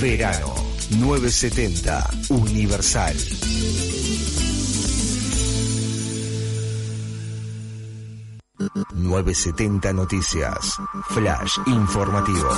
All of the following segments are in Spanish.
Verano 970 Universal. ...970 Noticias... ...Flash informativo...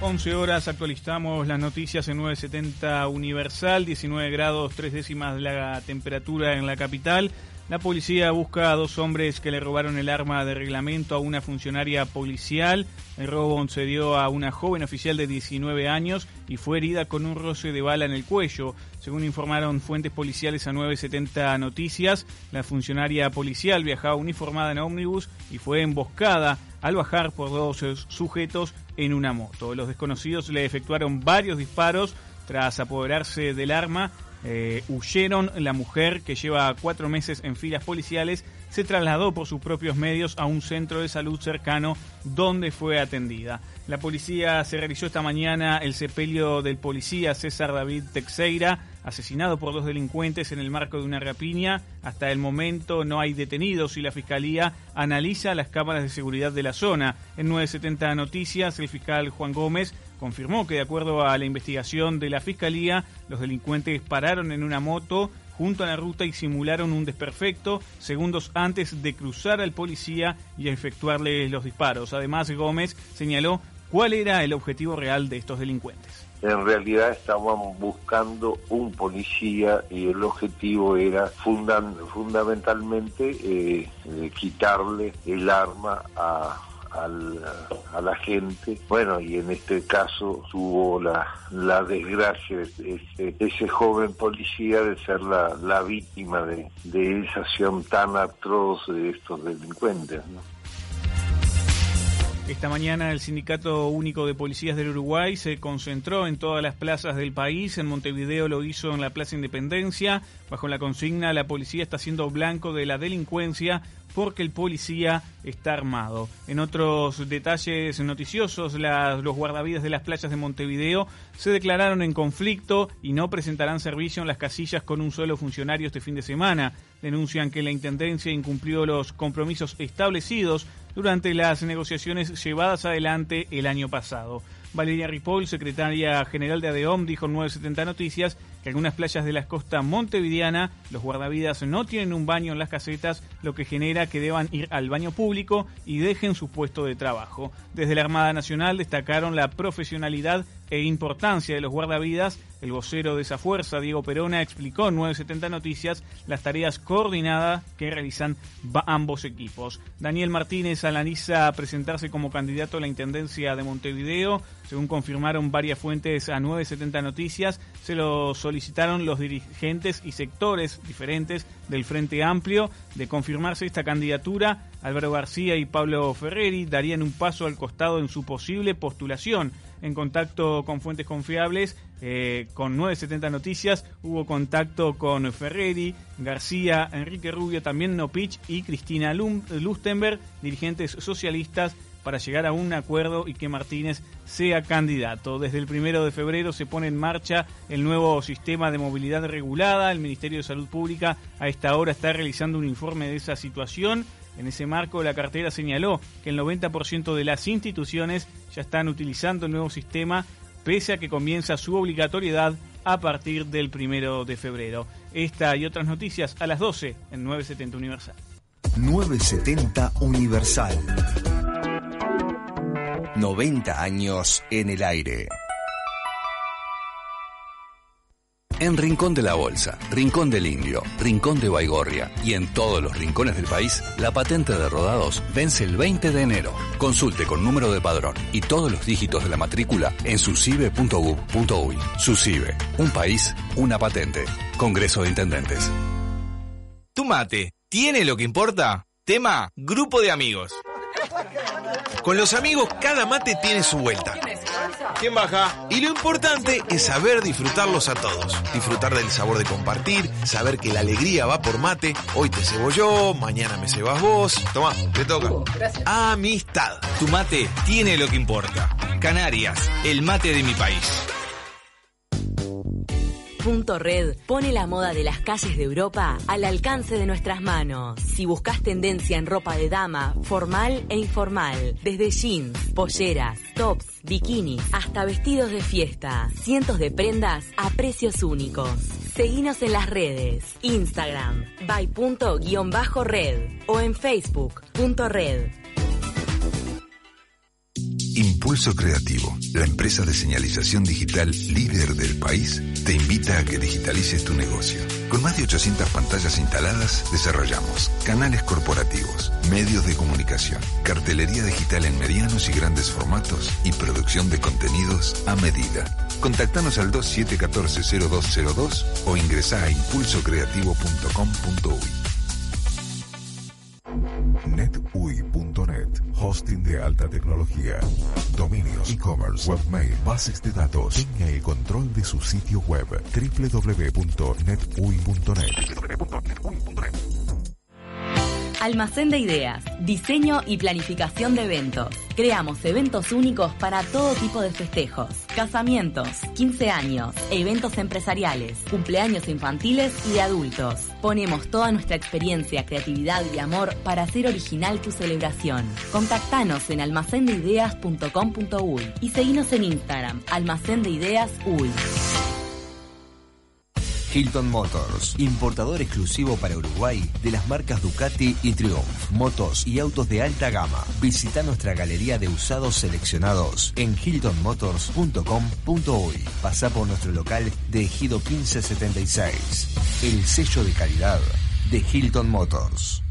11 horas actualizamos las noticias en 970 Universal, 19 grados 3 décimas la temperatura en la capital. La policía busca a dos hombres que le robaron el arma de reglamento a una funcionaria policial. El robo se dio a una joven oficial de 19 años y fue herida con un roce de bala en el cuello. Según informaron fuentes policiales a 970 Noticias, la funcionaria policial viajaba uniformada en ómnibus y fue emboscada al bajar por dos sujetos en una moto. Los desconocidos le efectuaron varios disparos tras apoderarse del arma eh, huyeron. La mujer, que lleva cuatro meses en filas policiales, se trasladó por sus propios medios a un centro de salud cercano donde fue atendida. La policía se realizó esta mañana el sepelio del policía César David Texeira, asesinado por dos delincuentes en el marco de una rapiña. Hasta el momento no hay detenidos y la fiscalía analiza las cámaras de seguridad de la zona. En 970 Noticias, el fiscal Juan Gómez confirmó que de acuerdo a la investigación de la fiscalía, los delincuentes pararon en una moto junto a la ruta y simularon un desperfecto segundos antes de cruzar al policía y efectuarle los disparos. Además, Gómez señaló cuál era el objetivo real de estos delincuentes. En realidad estaban buscando un policía y el objetivo era fundamentalmente eh, eh, quitarle el arma a a la gente. Bueno, y en este caso tuvo la, la desgracia de ese, joven policía de ser la, la víctima de esa acción tan atroz de estos delincuentes. Esta mañana el Sindicato Único de Policías del Uruguay se concentró en todas las plazas del país. En Montevideo lo hizo en la Plaza Independencia. Bajo la consigna, la policía está siendo blanco de la delincuencia porque el policía está armado. En otros detalles noticiosos, los guardavidas de las playas de Montevideo se declararon en conflicto y no presentarán servicio en las casillas con un solo funcionario este fin de semana. Denuncian que la Intendencia incumplió los compromisos establecidos durante las negociaciones llevadas adelante el año pasado. Valeria Ripoll, secretaria general de ADEOM, dijo en 970 Noticias que algunas playas de la costa montevideana los guardavidas no tienen un baño en las casetas, lo que genera que deban ir al baño público y dejen su puesto de trabajo. Desde la Armada Nacional destacaron la profesionalidad e importancia de los guardavidas, el vocero de esa fuerza, Diego Perona, explicó en 970 Noticias las tareas coordinadas que realizan ambos equipos. Daniel Martínez analiza presentarse como candidato a la Intendencia de Montevideo. Según confirmaron varias fuentes a 970 Noticias, se lo solicitaron los dirigentes y sectores diferentes del Frente Amplio. De confirmarse esta candidatura, Álvaro García y Pablo Ferreri darían un paso al costado en su posible postulación en contacto con fuentes confiables, eh, con 970 Noticias, hubo contacto con Ferreri, García, Enrique Rubio, también Nopich y Cristina Lustenberg, dirigentes socialistas, para llegar a un acuerdo y que Martínez sea candidato. Desde el primero de febrero se pone en marcha el nuevo sistema de movilidad regulada. El Ministerio de Salud Pública a esta hora está realizando un informe de esa situación en ese marco, la cartera señaló que el 90% de las instituciones ya están utilizando el nuevo sistema, pese a que comienza su obligatoriedad a partir del primero de febrero. Esta y otras noticias a las 12 en 970 Universal. 970 Universal. 90 años en el aire. En Rincón de la Bolsa, Rincón del Indio, Rincón de Baigorria y en todos los rincones del país, la patente de rodados vence el 20 de enero. Consulte con número de padrón y todos los dígitos de la matrícula en sucibe.gov.uy. Sucibe, un país, una patente. Congreso de Intendentes. Tu mate, ¿tiene lo que importa? Tema, grupo de amigos. Con los amigos, cada mate tiene su vuelta. ¿Quién baja? Y lo importante es saber disfrutarlos a todos. Disfrutar del sabor de compartir, saber que la alegría va por mate. Hoy te cebo yo, mañana me cebas vos. Toma, te toca. Gracias. Amistad. Tu mate tiene lo que importa. Canarias, el mate de mi país. Red pone la moda de las calles de Europa al alcance de nuestras manos. Si buscas tendencia en ropa de dama, formal e informal, desde jeans, polleras, tops, bikinis, hasta vestidos de fiesta, cientos de prendas a precios únicos. Seguinos en las redes, Instagram, by.red o en Facebook.red. Impulso Creativo, la empresa de señalización digital líder del país, te invita a que digitalices tu negocio. Con más de 800 pantallas instaladas, desarrollamos canales corporativos, medios de comunicación, cartelería digital en medianos y grandes formatos y producción de contenidos a medida. Contactanos al 2714-0202 o ingresa a impulsocreativo.com.uy. netui.net, hosting de alta tecnología, dominios, e-commerce, webmail, bases de datos. Tenga el control de su sitio web. www.netui.net. Almacén de ideas, diseño y planificación de eventos. Creamos eventos únicos para todo tipo de festejos, casamientos, 15 años, eventos empresariales, cumpleaños infantiles y de adultos. Ponemos toda nuestra experiencia, creatividad y amor para hacer original tu celebración. Contactanos en almacendeideas.com.uy y seguinos en Instagram, almacén de ideas uy. Hilton Motors, importador exclusivo para Uruguay de las marcas Ducati y Triumph, motos y autos de alta gama. Visita nuestra galería de usados seleccionados en hiltonmotors.com.uy. Pasa por nuestro local de Ejido 1576. El sello de calidad de Hilton Motors.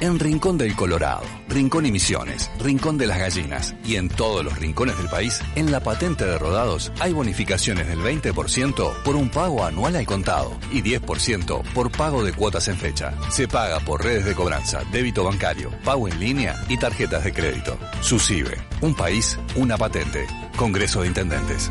En Rincón del Colorado, Rincón y Misiones, Rincón de las Gallinas y en todos los rincones del país, en la patente de rodados hay bonificaciones del 20% por un pago anual al contado y 10% por pago de cuotas en fecha. Se paga por redes de cobranza, débito bancario, pago en línea y tarjetas de crédito. SUSIBE, un país, una patente. Congreso de Intendentes.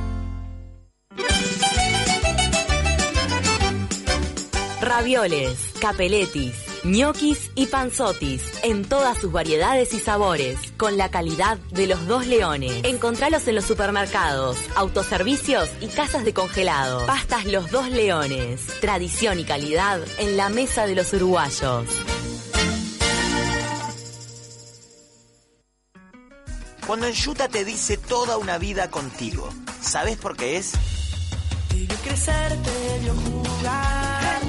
Ravioles, capeletis, ñoquis y panzotis en todas sus variedades y sabores, con la calidad de los dos leones. Encontralos en los supermercados, autoservicios y casas de congelado. Pastas Los Dos Leones, tradición y calidad en la mesa de los uruguayos. Cuando Enjuta te dice toda una vida contigo, ¿sabes por qué es? Te vio crecer, te vio jugar,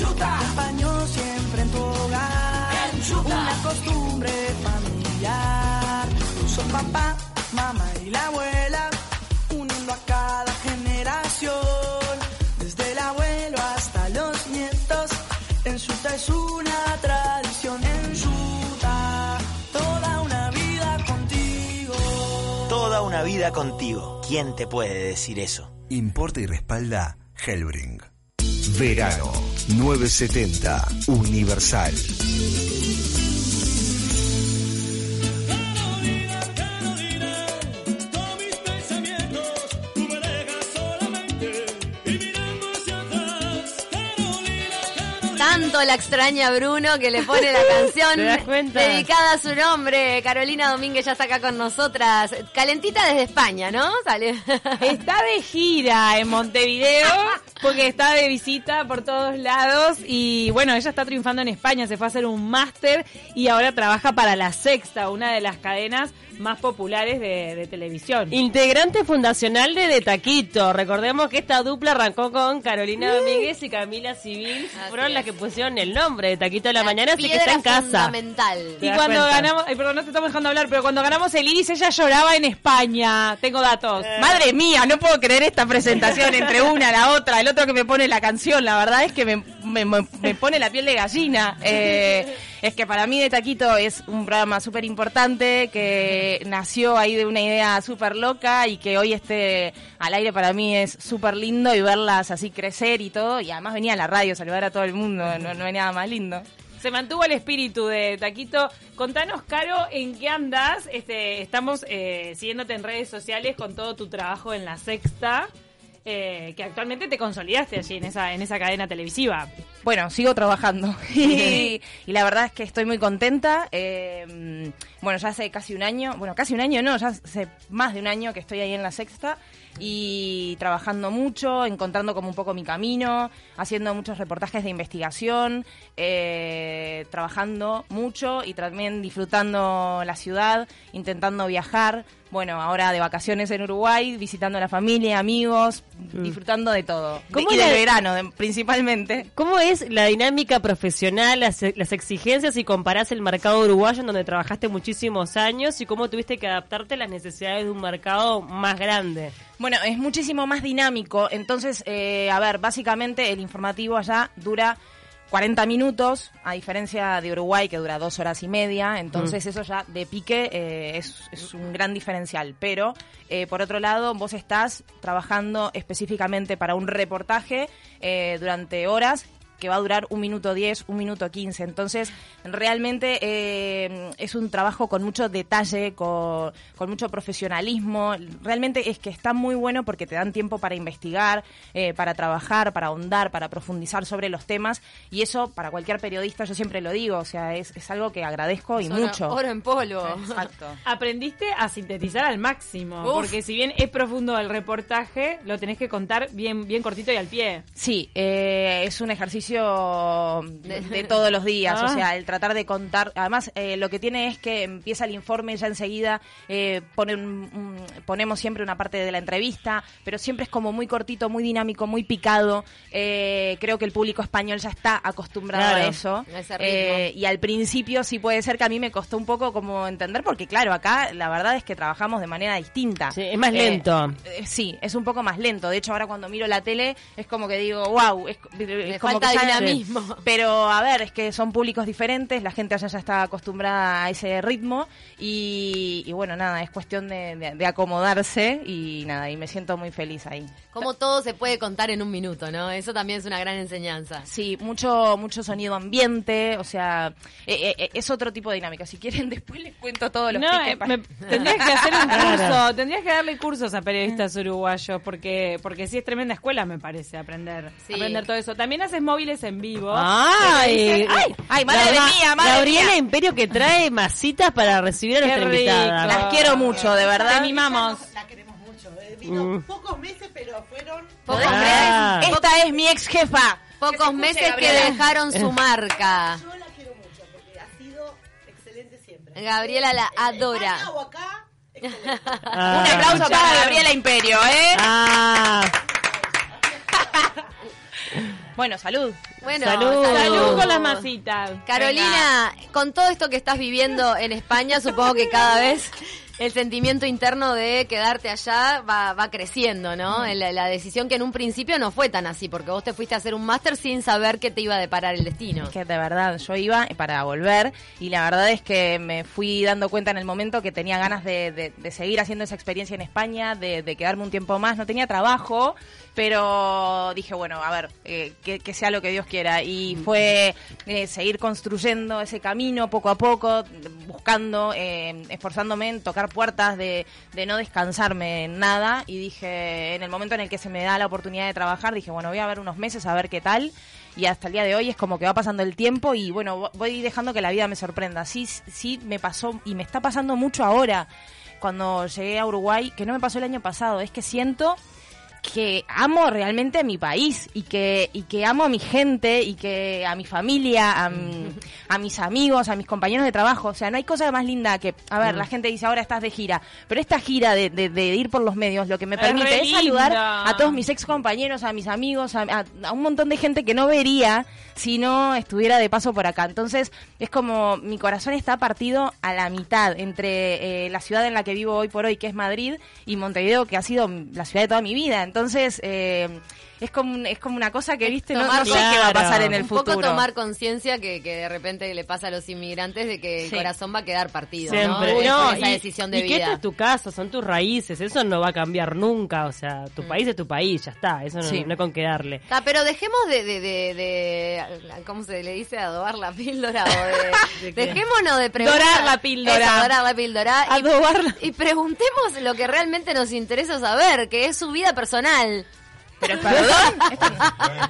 acompañó siempre en tu hogar, una costumbre familiar. Son papá, mamá y la abuela, uniendo a cada generación, desde el abuelo hasta los nietos. En Suta es una tradición, en Suta, toda una vida contigo. Toda una vida contigo. ¿Quién te puede decir eso? Importa y respalda Hellbring. Verano 970 Universal. La extraña Bruno que le pone la canción dedicada a su nombre. Carolina Domínguez ya está acá con nosotras. Calentita desde España, ¿no? Sale. Está de gira en Montevideo porque está de visita por todos lados y bueno, ella está triunfando en España, se fue a hacer un máster y ahora trabaja para La Sexta, una de las cadenas más populares de, de televisión. Integrante fundacional de De Taquito. Recordemos que esta dupla arrancó con Carolina Domínguez y Camila Civil. Fueron las que pusieron el nombre de Taquito de la, Mañana, así que está en casa. fundamental. Y cuando ganamos, ay, perdón, no te estamos dejando hablar, pero cuando ganamos el Iris, ella lloraba en España. Tengo datos. Madre mía, no puedo creer esta presentación entre una la otra. El otro que me pone la canción, la verdad es que me, me- me- me pone la piel de gallina. Eh, es que para mí de Taquito es un programa súper importante que nació ahí de una idea súper loca y que hoy esté al aire para mí es súper lindo y verlas así crecer y todo. Y además venía a la radio saludar a todo el mundo, no, no hay nada más lindo. Se mantuvo el espíritu de Taquito. Contanos, Caro, ¿en qué andas? Este, estamos eh, siguiéndote en redes sociales con todo tu trabajo en La Sexta, eh, que actualmente te consolidaste allí en esa, en esa cadena televisiva. Bueno, sigo trabajando y, y la verdad es que estoy muy contenta. Eh, bueno, ya hace casi un año, bueno, casi un año no, ya hace más de un año que estoy ahí en la sexta y trabajando mucho, encontrando como un poco mi camino, haciendo muchos reportajes de investigación, eh, trabajando mucho y también disfrutando la ciudad, intentando viajar. Bueno, ahora de vacaciones en Uruguay, visitando a la familia, amigos, disfrutando de todo. ¿Cómo y la- del verano, de- principalmente. ¿Cómo es la dinámica profesional, las, las exigencias si comparás el mercado uruguayo en donde trabajaste muchísimos años y cómo tuviste que adaptarte a las necesidades de un mercado más grande? Bueno, es muchísimo más dinámico. Entonces, eh, a ver, básicamente el informativo allá dura 40 minutos, a diferencia de Uruguay que dura dos horas y media. Entonces, Mm. eso ya de pique eh, es, es un gran diferencial. Pero, eh, por otro lado, vos estás trabajando específicamente para un reportaje eh, durante horas que va a durar un minuto 10, un minuto 15. Entonces, realmente eh, es un trabajo con mucho detalle, con, con mucho profesionalismo. Realmente es que está muy bueno porque te dan tiempo para investigar, eh, para trabajar, para ahondar, para profundizar sobre los temas. Y eso, para cualquier periodista, yo siempre lo digo, o sea, es, es algo que agradezco y mucho. oro en polvo. Exacto. Aprendiste a sintetizar al máximo, Uf. porque si bien es profundo el reportaje, lo tenés que contar bien, bien cortito y al pie. Sí, eh, es un ejercicio de, todos los días, Ah. o sea, el tratar de contar. Además, eh, lo que tiene es que empieza el informe ya enseguida, eh, pone un- un- ponemos siempre una parte de la entrevista, pero siempre es como muy cortito, muy dinámico, muy picado. Eh, creo que el público español ya está acostumbrado Claro. a eso. Y al principio sí puede ser que a mí me costó un poco como entender, porque claro, acá la verdad es que trabajamos de manera distinta. Sí, es más lento. sí, es un poco más lento. De hecho, ahora cuando miro la tele es como que digo, wow, es, es como falta que ya- dinamismo. Pero a ver, es que son públicos diferentes, la gente allá ya está acostumbrada a ese ritmo y, y bueno, nada, es cuestión de, de- de acomodarse y nada, y me siento muy feliz ahí. Como todo se puede contar en un minuto, ¿no? Eso también es una gran enseñanza. Sí, mucho mucho sonido ambiente, o sea, eh, eh, es otro tipo de dinámica. Si quieren, después les cuento todos los No, tickets eh, me- tendrías que hacer un curso, tendrías que darle cursos a periodistas uruguayos, porque porque sí es tremenda escuela, me parece, aprender Sí. aprender todo eso. También haces móviles en vivo. ¡Ay! Dicen, ¡Ay! ¡Ay, madre mía, madre Gabriela mía! Imperio que trae masitas para recibir a Qué nuestra rico. invitada. Las quiero mucho, de verdad. Te mimamos. La queremos mucho. eh. Vino Mm. pocos meses, pero fueron. Pocos Ah. meses, Esta es mi ex jefa. pocos meses que dejaron su marca. Yo la quiero mucho porque ha sido excelente siempre. Gabriela la En adora. España o acá, excelente. Ah. Un aplauso para Gabriela Imperio, ¿eh? Ah, Bueno, salud. Bueno, Salud. Salud con las masitas. Carolina, con todo esto que estás viviendo en España, supongo que cada vez el sentimiento interno de quedarte allá va, va creciendo, ¿no? La, la decisión que en un principio no fue tan así, porque vos te fuiste a hacer un máster sin saber qué te iba a deparar el destino. Es que de verdad, yo iba para volver y la verdad es que me fui dando cuenta en el momento que tenía ganas de, de- de seguir haciendo esa experiencia en España, de, de quedarme un tiempo más. No tenía trabajo, pero dije, bueno, a ver, eh, que, que sea lo que Dios quiera. Y fue eh, seguir construyendo ese camino poco a poco, buscando, eh, esforzándome en tocar puertas, de, de no descansarme en nada. Y dije, en el momento en el que se me da la oportunidad de trabajar, dije, bueno, voy a ver unos meses a ver qué tal y hasta el día de hoy es como que va pasando el tiempo y bueno, vo- voy dejando que la vida me sorprenda. Sí, sí me pasó y me está pasando mucho ahora cuando llegué a Uruguay, que no me pasó el año pasado, es que siento que amo realmente a mi país y que, y que amo a mi gente y que a mi familia, a, mi- a mis amigos, a mis compañeros de trabajo. O sea, no hay cosa más linda que, a ver, Mm. la gente dice ahora estás de gira, pero esta gira de, de- de ir por los medios lo que me permite es saludar a todos mis ex compañeros, a mis amigos, a, a- a un montón de gente que no vería si no estuviera de paso por acá. Entonces, es como mi corazón está partido a la mitad entre eh, la ciudad en la que vivo hoy por hoy, que es Madrid, y Montevideo, que ha sido la ciudad de toda mi vida. Entonces, eh, es como un- es como una cosa que, viste, no, no sé Tomar- qué va a pasar en el un futuro. poco tomar conciencia que, que de repente le pasa a los inmigrantes de que el Sí. corazón va a quedar partido, Siempre. ¿no? No, esa y- decisión de y vida. es tu casa, son tus raíces, eso no va a cambiar nunca, o sea, Mm. tu país es tu país, ya está, eso no, Sí. no hay con qué darle. Ah, pero dejemos de, de, de, de- ¿cómo se le dice? Adobar la píldora o de, dejémonos de preguntar. Dorar la píldora. Eso, dorar la píldora. Y- Adobarla. Y, preguntemos lo que realmente nos interesa saber, que es su vida personal. Pero perdón. esto no-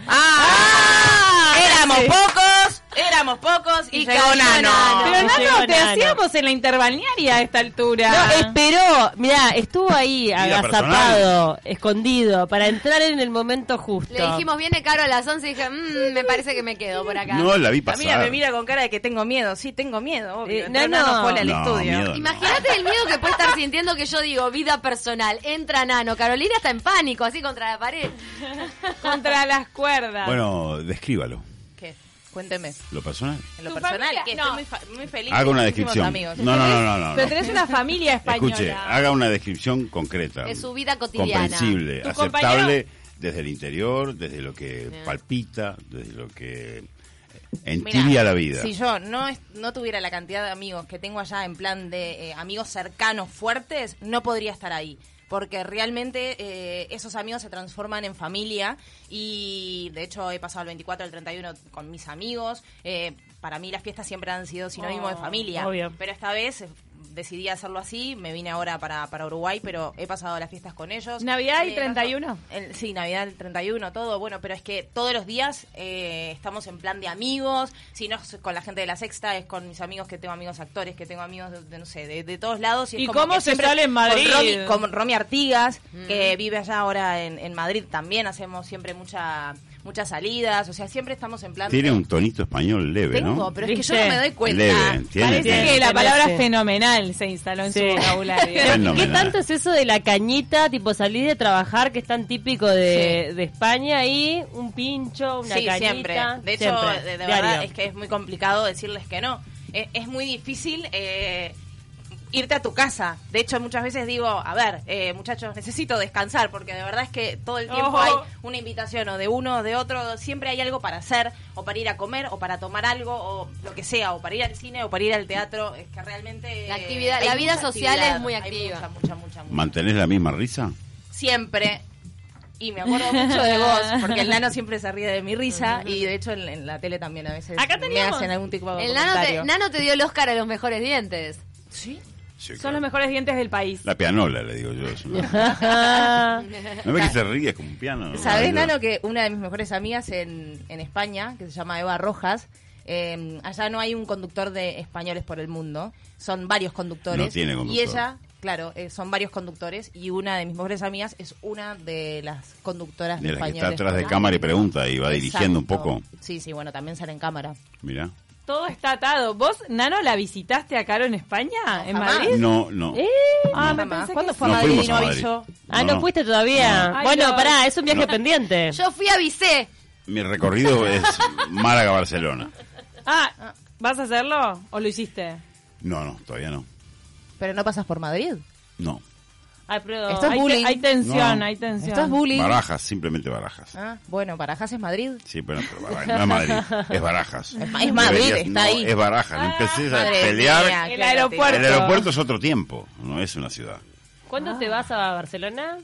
¡Ah! Éramos pocos, éramos pocos y, llegó cayó Nano. Nano. Pero Nano, te Nano. hacíamos en la interbalnearia a esta altura. No, esperó, mirá, estuvo ahí agazapado, escondido, para entrar en el momento justo. Le dijimos, viene Caro a las 11 y dije, "Mm, me parece que me quedo por acá. No, la vi La mira pasar. me mira con cara de que tengo miedo. Sí, tengo miedo, obvio. Eh, Entró Nano. Nano Poli al No, estudio. no. Imagínate el miedo que puede estar sintiendo que yo digo vida personal. Entra Nano. Carolina está en pánico, así contra la pared. Contra las cuerdas. Bueno, descríbalo. Cuénteme. Lo personal. En lo personal, familia- que no. estoy muy, fa- muy feliz. Haga una descripción. amigos. No, no, no, no, no. Pero tenés una familia española. Escuche, haga una descripción concreta. De su vida cotidiana. Comprensible, aceptable desde el interior, desde lo que Bien. palpita, desde lo que Mirá, entibia la vida. Si yo no, es- no tuviera la cantidad de amigos que tengo allá en plan de eh, amigos cercanos, fuertes, no podría estar ahí. Porque realmente eh, esos amigos se transforman en familia y de hecho he pasado el 24 al 31 con mis amigos. Eh, para mí las fiestas siempre han sido sinónimo de Oh, familia. obvio. Pero esta vez decidí hacerlo así, me vine ahora para, para Uruguay, pero he pasado las fiestas con ellos. Navidad y Eh, 31. el- sí, Navidad el 31, todo, bueno, pero es que todos los días eh, estamos en plan de amigos, si no es con la gente de la sexta, es con mis amigos que tengo amigos actores, que tengo amigos de, de, no sé, de, de todos lados. Y, es ¿Y como cómo se sale en Madrid? Con Romy, con Romy Artigas, Mm. que vive allá ahora en, en Madrid también, hacemos siempre mucha, muchas salidas, o sea, siempre estamos en plan Tiene de... un tonito español leve, Tengo, ¿no? pero es que yo no me doy cuenta. Leve, tiene, Parece tiene. que la palabra fenomenal se instaló en Sí. su vocabulario. Pero, ¿Qué tanto es eso de la cañita, tipo salir de trabajar, que es tan típico de, de España, y un pincho, una sí, cañita? siempre. De hecho, Siempre, de, verdad es que es muy complicado decirles que no. Eh, es muy difícil eh, irte a tu casa. De hecho, muchas veces digo, a ver, eh, muchachos, necesito descansar, porque de verdad es que todo el tiempo hay una invitación o de uno o de otro, siempre hay algo para hacer, o para ir a comer, o para tomar algo, o lo que sea, o para ir al cine, o para ir al teatro. Es que realmente... La actividad- la vida social actividad, es muy activa. mucha, mucha, mucha, mucha. ¿Mantenés la misma risa? Siempre. Y me acuerdo mucho de vos, porque el nano siempre se ríe de mi risa y de hecho en, en la tele también a veces Acá me hacen algún tipo de El nano te, comentario. Nano te dio el Oscar a los mejores dientes. ¿Sí? Sí, Son claro. los mejores dientes del país. La pianola, le digo yo. una- ¿No ves que se ríe? Es como un piano. ¿Sabés, Nano, que una de mis mejores amigas en, en España, que se llama Eva Rojas, eh, allá no hay un conductor de españoles por el mundo, son varios conductores. No tiene conductor. Y ella, claro, eh, son varios conductores y una de mis mejores amigas es una de las conductoras De la que españoles. está atrás de cámara y pregunta y va dirigiendo un poco. Sí, sí, bueno, también sale en cámara. Mira. Todo está atado. ¿Vos, Nano, la visitaste a Caro en España? ¿En jamás. Madrid? No, no. ¿Eh? Ah, me Jamás. pensé ¿Cuándo fue a No Madrid y no avisó? Ah, No, no, no. fuiste todavía. No. Ay, bueno, no. pará, es un viaje pendiente. Yo fui a Vicé. Mi recorrido es Málaga-Barcelona. Ah, ¿vas a hacerlo o lo hiciste? No, no, todavía no. Pero no pasas por Madrid. No. Ay, pero- Esto es hay, bullying. hay tensión, No. hay tensión. Esto es bullying. Barajas, simplemente Barajas. Ah, bueno, Barajas es Madrid. Sí, pero, pero Barajas, no es Madrid, es Barajas. Es ma- es Madrid, Deberías- está no, ahí. Es Barajas, no empecés a Madre pelear. mía, El aeropuerto. El aeropuerto es otro tiempo, no es una ciudad. ¿Cuándo te vas a Barcelona?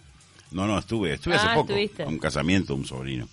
No, no, estuve, estuve hace Ah, poco. estuviste. a Un casamiento de un sobrino.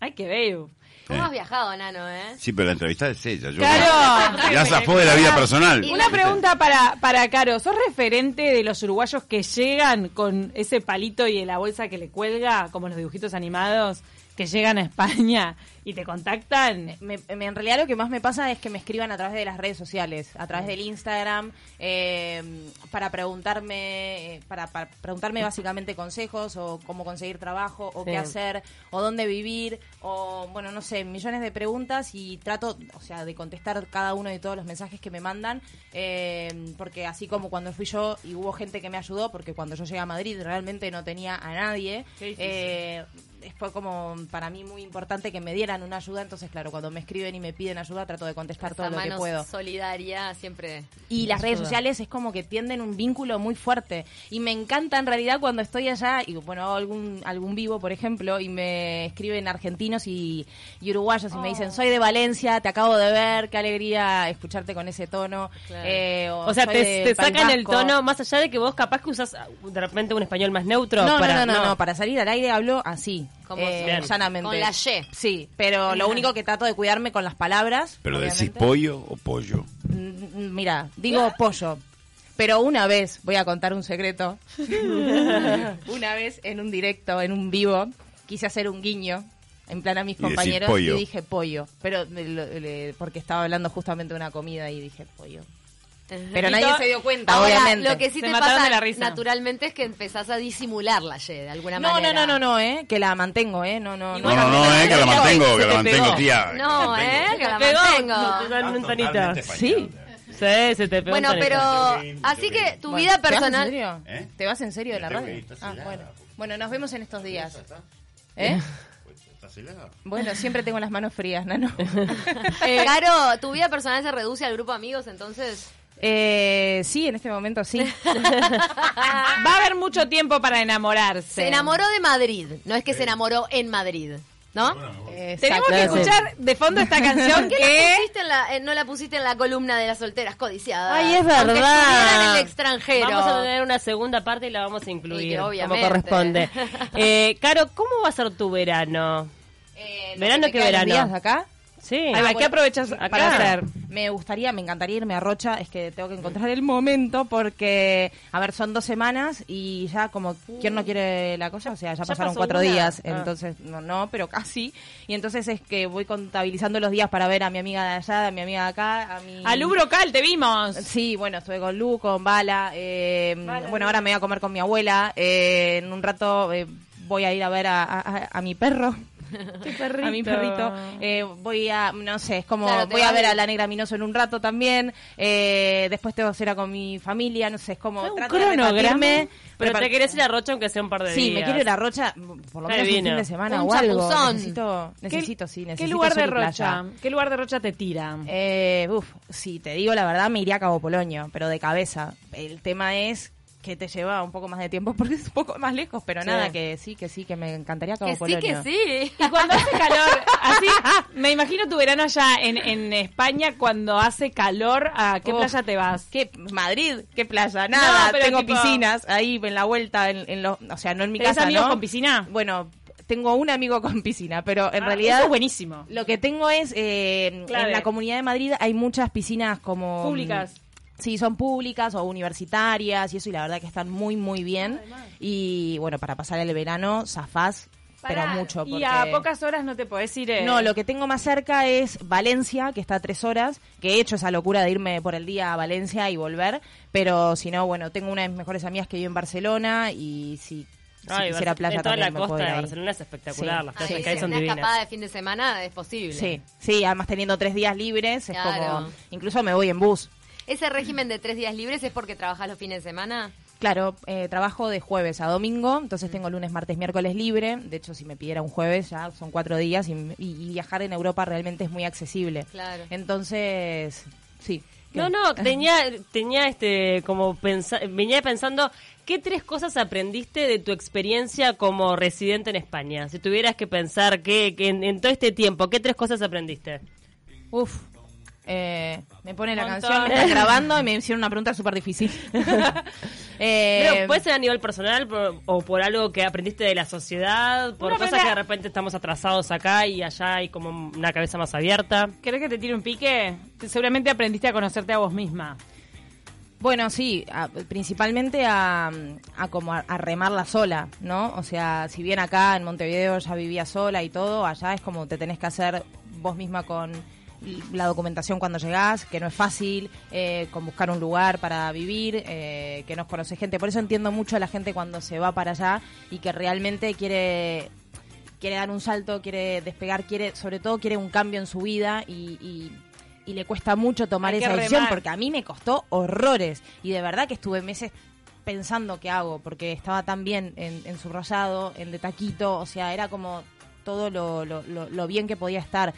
Ay, qué bello. ¿Cómo Sí. has viajado, Nano, eh? Sí, pero la entrevista es ella. Yo Claro. Ya zafó de la vida personal. Una pregunta para, para Caro. ¿Sos referente de los uruguayos que llegan con ese palito y la bolsa que le cuelga, como los dibujitos animados, que llegan a España y te contactan? Me- me- en realidad lo que más me pasa es que me escriban a través de las redes sociales, a través del Instagram, eh, para preguntarme, eh, para, para preguntarme básicamente consejos o cómo conseguir trabajo o Sí. qué hacer o dónde vivir o bueno no sé millones de preguntas y trato, o sea, de contestar cada uno de todos los mensajes que me mandan, eh, porque así como cuando fui yo y hubo gente que me ayudó, porque cuando yo llegué a Madrid realmente no tenía a nadie. Eh, fue como para mí muy importante que me dieran una ayuda, entonces claro, cuando me escriben y me piden ayuda trato de contestar todo lo que puedo. solidaria siempre. Y las redes sociales es como que tienden un vínculo muy fuerte. Y me encanta en realidad cuando estoy allá, y bueno, hago algún, algún vivo, por ejemplo, y me escriben argentinos y, y uruguayos y me dicen, soy de Valencia, te acabo de ver, qué alegría escucharte con ese tono. Claro. Eh, O sea, te, sacan el tono, más allá de que vos capaz que usas de repente un español más neutro. No, para, no, no, no, no, para salir al aire hablo así, Como eh, llanamente. con la Y. Sí, pero lo único que trato de cuidarme con las palabras. Pero decís obviamente. pollo o pollo. Mm, Mira, digo pollo. Pero una vez, voy a contar un secreto. una vez en un directo, en un vivo, quise hacer un guiño en plan a mis Y compañeros pollo. y dije pollo, pero lo- le- porque estaba hablando justamente de una comida y dije pollo. Pero Y nadie todo- se dio cuenta, Ahora, obviamente. Lo que sí Se te pasa la risa. naturalmente es que empezás a disimular la Y de alguna No, no, manera. no, no, no, eh, que la mantengo, eh, no, no. No, no, no, eh, que la mantengo, que la mantengo, tía. No, eh, que la pegó. mantengo. Totalmente, Anita. Sí. Sí, se te pegó. Bueno, pero así que tu vida personal. ¿Te vas en serio? ¿Eh? ¿Te vas en serio de la radio? Ah, bueno. Bueno, nos vemos en estos días. ¿Eh? ¿Estás helada? Bueno, siempre tengo las manos frías, Nano. Eh, Caro, ¿tu vida personal se reduce al grupo de amigos entonces? Eh, sí, en este momento sí. Va a haber mucho tiempo para enamorarse. Se enamoró de Madrid, no es que se enamoró en Madrid, ¿no? Tenemos que escuchar de fondo esta canción ¿Por qué que... la pusiste en la- eh, no la pusiste en la columna de las solteras codiciadas? Ay, es verdad. en el extranjero. Vamos a tener una segunda parte y la vamos a Y incluir que como corresponde. Eh, Caro, ¿cómo va a ser tu verano? ¿Verano te qué quedan los verano? días acá? Sí. Ah, va, ¿qué bueno, aprovechas acá. para hacer? Me gustaría, me encantaría irme a Rocha, es que tengo que encontrar el momento porque, a ver, son dos semanas y ya como, ¿quién no quiere la cosa? O sea, ya, ¿Ya pasaron cuatro una? días, Ah. entonces, no, no, pero casi. Y entonces es que voy contabilizando los días para ver a mi amiga de allá, a mi amiga de acá, a mi... A Lu Brocal, te vimos. Sí, bueno, estuve con Lu, con Bala. eh, bueno, ahora me voy a comer con mi abuela. eh, en un rato eh, voy a ir a ver a, a- a mi perro. A mi perrito. Eh, voy a, no sé, es como, Claro, voy a ver a la negra Minoso en un rato también. eh, después tengo que ir a con mi familia, no sé, es como, Un cronograma. repartirme, Pero te querés ir a Rocha aunque sea un par de Sí, días. me quiero ir a Rocha, por lo menos un divino. fin de semana Un o algo. Necesito, ¿Qué- necesito, sí, necesito ¿Qué lugar de playa. Rocha? ¿Qué lugar de Rocha te tira? Eh, uf, si te digo la verdad, me iría a Cabo Polonio, pero de cabeza. El tema es que te lleva un poco más de tiempo porque es un poco más lejos, pero Sí. nada, que sí, que sí, que me encantaría Cabo Que sí, Polonio. que sí. Y cuando hace calor, así, me imagino tu verano allá en, en España, cuando hace calor, ¿a qué playa te vas? ¿Qué? Madrid, ¿qué playa? Nada, No, pero tengo tipo- piscinas ahí en la vuelta, en, en los, o sea, no en mi ¿Tenés casa, amigos ¿no? con piscina? Bueno, tengo un amigo con piscina, pero en Ah, realidad... eso es buenísimo. Lo que tengo es, eh, en la Comunidad de Madrid hay muchas piscinas como... Públicas. Sí, son públicas o universitarias y eso, y la verdad que están muy, muy bien. Y bueno, para pasar el verano, zafás, pero mucho. Y a porque- pocas horas no te podés ir. eh, No, lo que tengo más cerca es Valencia, que está a tres horas, que he hecho esa locura de irme por el día a Valencia y volver, pero si no, bueno, tengo una de mis mejores amigas que vive en Barcelona y si, si Ay, quisiera playa en toda también la me costa de. Barcelona es espectacular, Sí. las Ay, playas que sí, hay son una divinas. escapada de fin de semana es posible. Sí, sí, además teniendo tres días libres, es Claro. como, incluso me voy en bus. ¿Ese régimen de tres días libres es porque trabajas los fines de semana? Claro, eh, trabajo de jueves a domingo, entonces tengo lunes, martes, miércoles libre. De hecho, si me pidiera un jueves ya son cuatro días y, y- y viajar en Europa realmente es muy accesible. Claro. Entonces, sí. No, no, tenía, tenía este, como pensa, venía pensando, ¿qué tres cosas aprendiste de tu experiencia como residente en España? Si tuvieras que pensar que, que en, en todo este tiempo, ¿qué tres cosas aprendiste? Uf. Eh, me pone la Montón. canción, me están grabando y me hicieron una pregunta súper difícil. Eh, Pero puede ser a nivel personal por- o por algo que aprendiste de la sociedad, por cosas que de repente estamos atrasados acá y allá hay como una cabeza más abierta. ¿Querés que te tire un pique? Seguramente aprendiste a conocerte a vos misma. Bueno, sí, a- principalmente a, a como a, a remarla sola, ¿no? O sea, si bien acá en Montevideo ya vivía sola y todo, allá es como te tenés que hacer vos misma con la documentación cuando llegás, que no es fácil, eh, con buscar un lugar para vivir, eh, que no conoces gente. Por eso entiendo mucho a la gente cuando se va para allá y que realmente quiere quiere dar un salto, quiere despegar, quiere, sobre todo quiere un cambio en su vida y, y- y le cuesta mucho tomar esa decisión porque a mí me costó horrores y de verdad que estuve meses pensando qué hago porque estaba tan bien en, en subrayado, en de taquito, o sea, era como todo lo, lo, lo- lo bien que podía estar.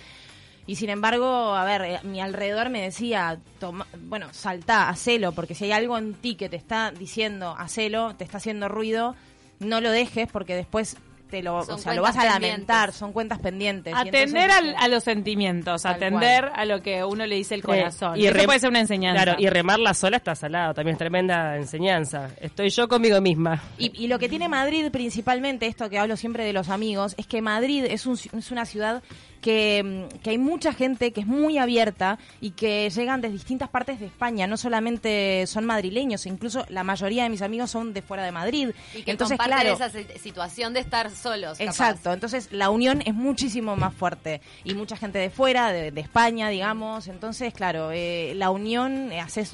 Y sin embargo, a ver, eh, mi alrededor me decía, toma, bueno, saltá, hacelo, porque si hay algo en ti que te está diciendo, hacelo, te está haciendo ruido, no lo dejes porque después te lo, Son o sea, lo vas a lamentar, pendientes. son cuentas pendientes. Atender entonces, al- a los sentimientos, atender a lo que uno le dice el corazón. Y Eso puede ser una enseñanza. Claro, y remarla sola está salado, también es tremenda enseñanza. Estoy yo conmigo misma. Y, y lo que tiene Madrid principalmente, esto que hablo siempre de los amigos, es que Madrid es, un es una ciudad que, mm, que hay mucha gente que es muy abierta y que llegan de distintas partes de España, no solamente son madrileños, incluso la mayoría de mis amigos son de fuera de Madrid. Y que Entonces, comparten claro, esa si- situación de estar solos. capaz. Exacto, entonces la unión es muchísimo más fuerte y mucha gente de fuera, de, de España, digamos, entonces claro, eh, la unión hace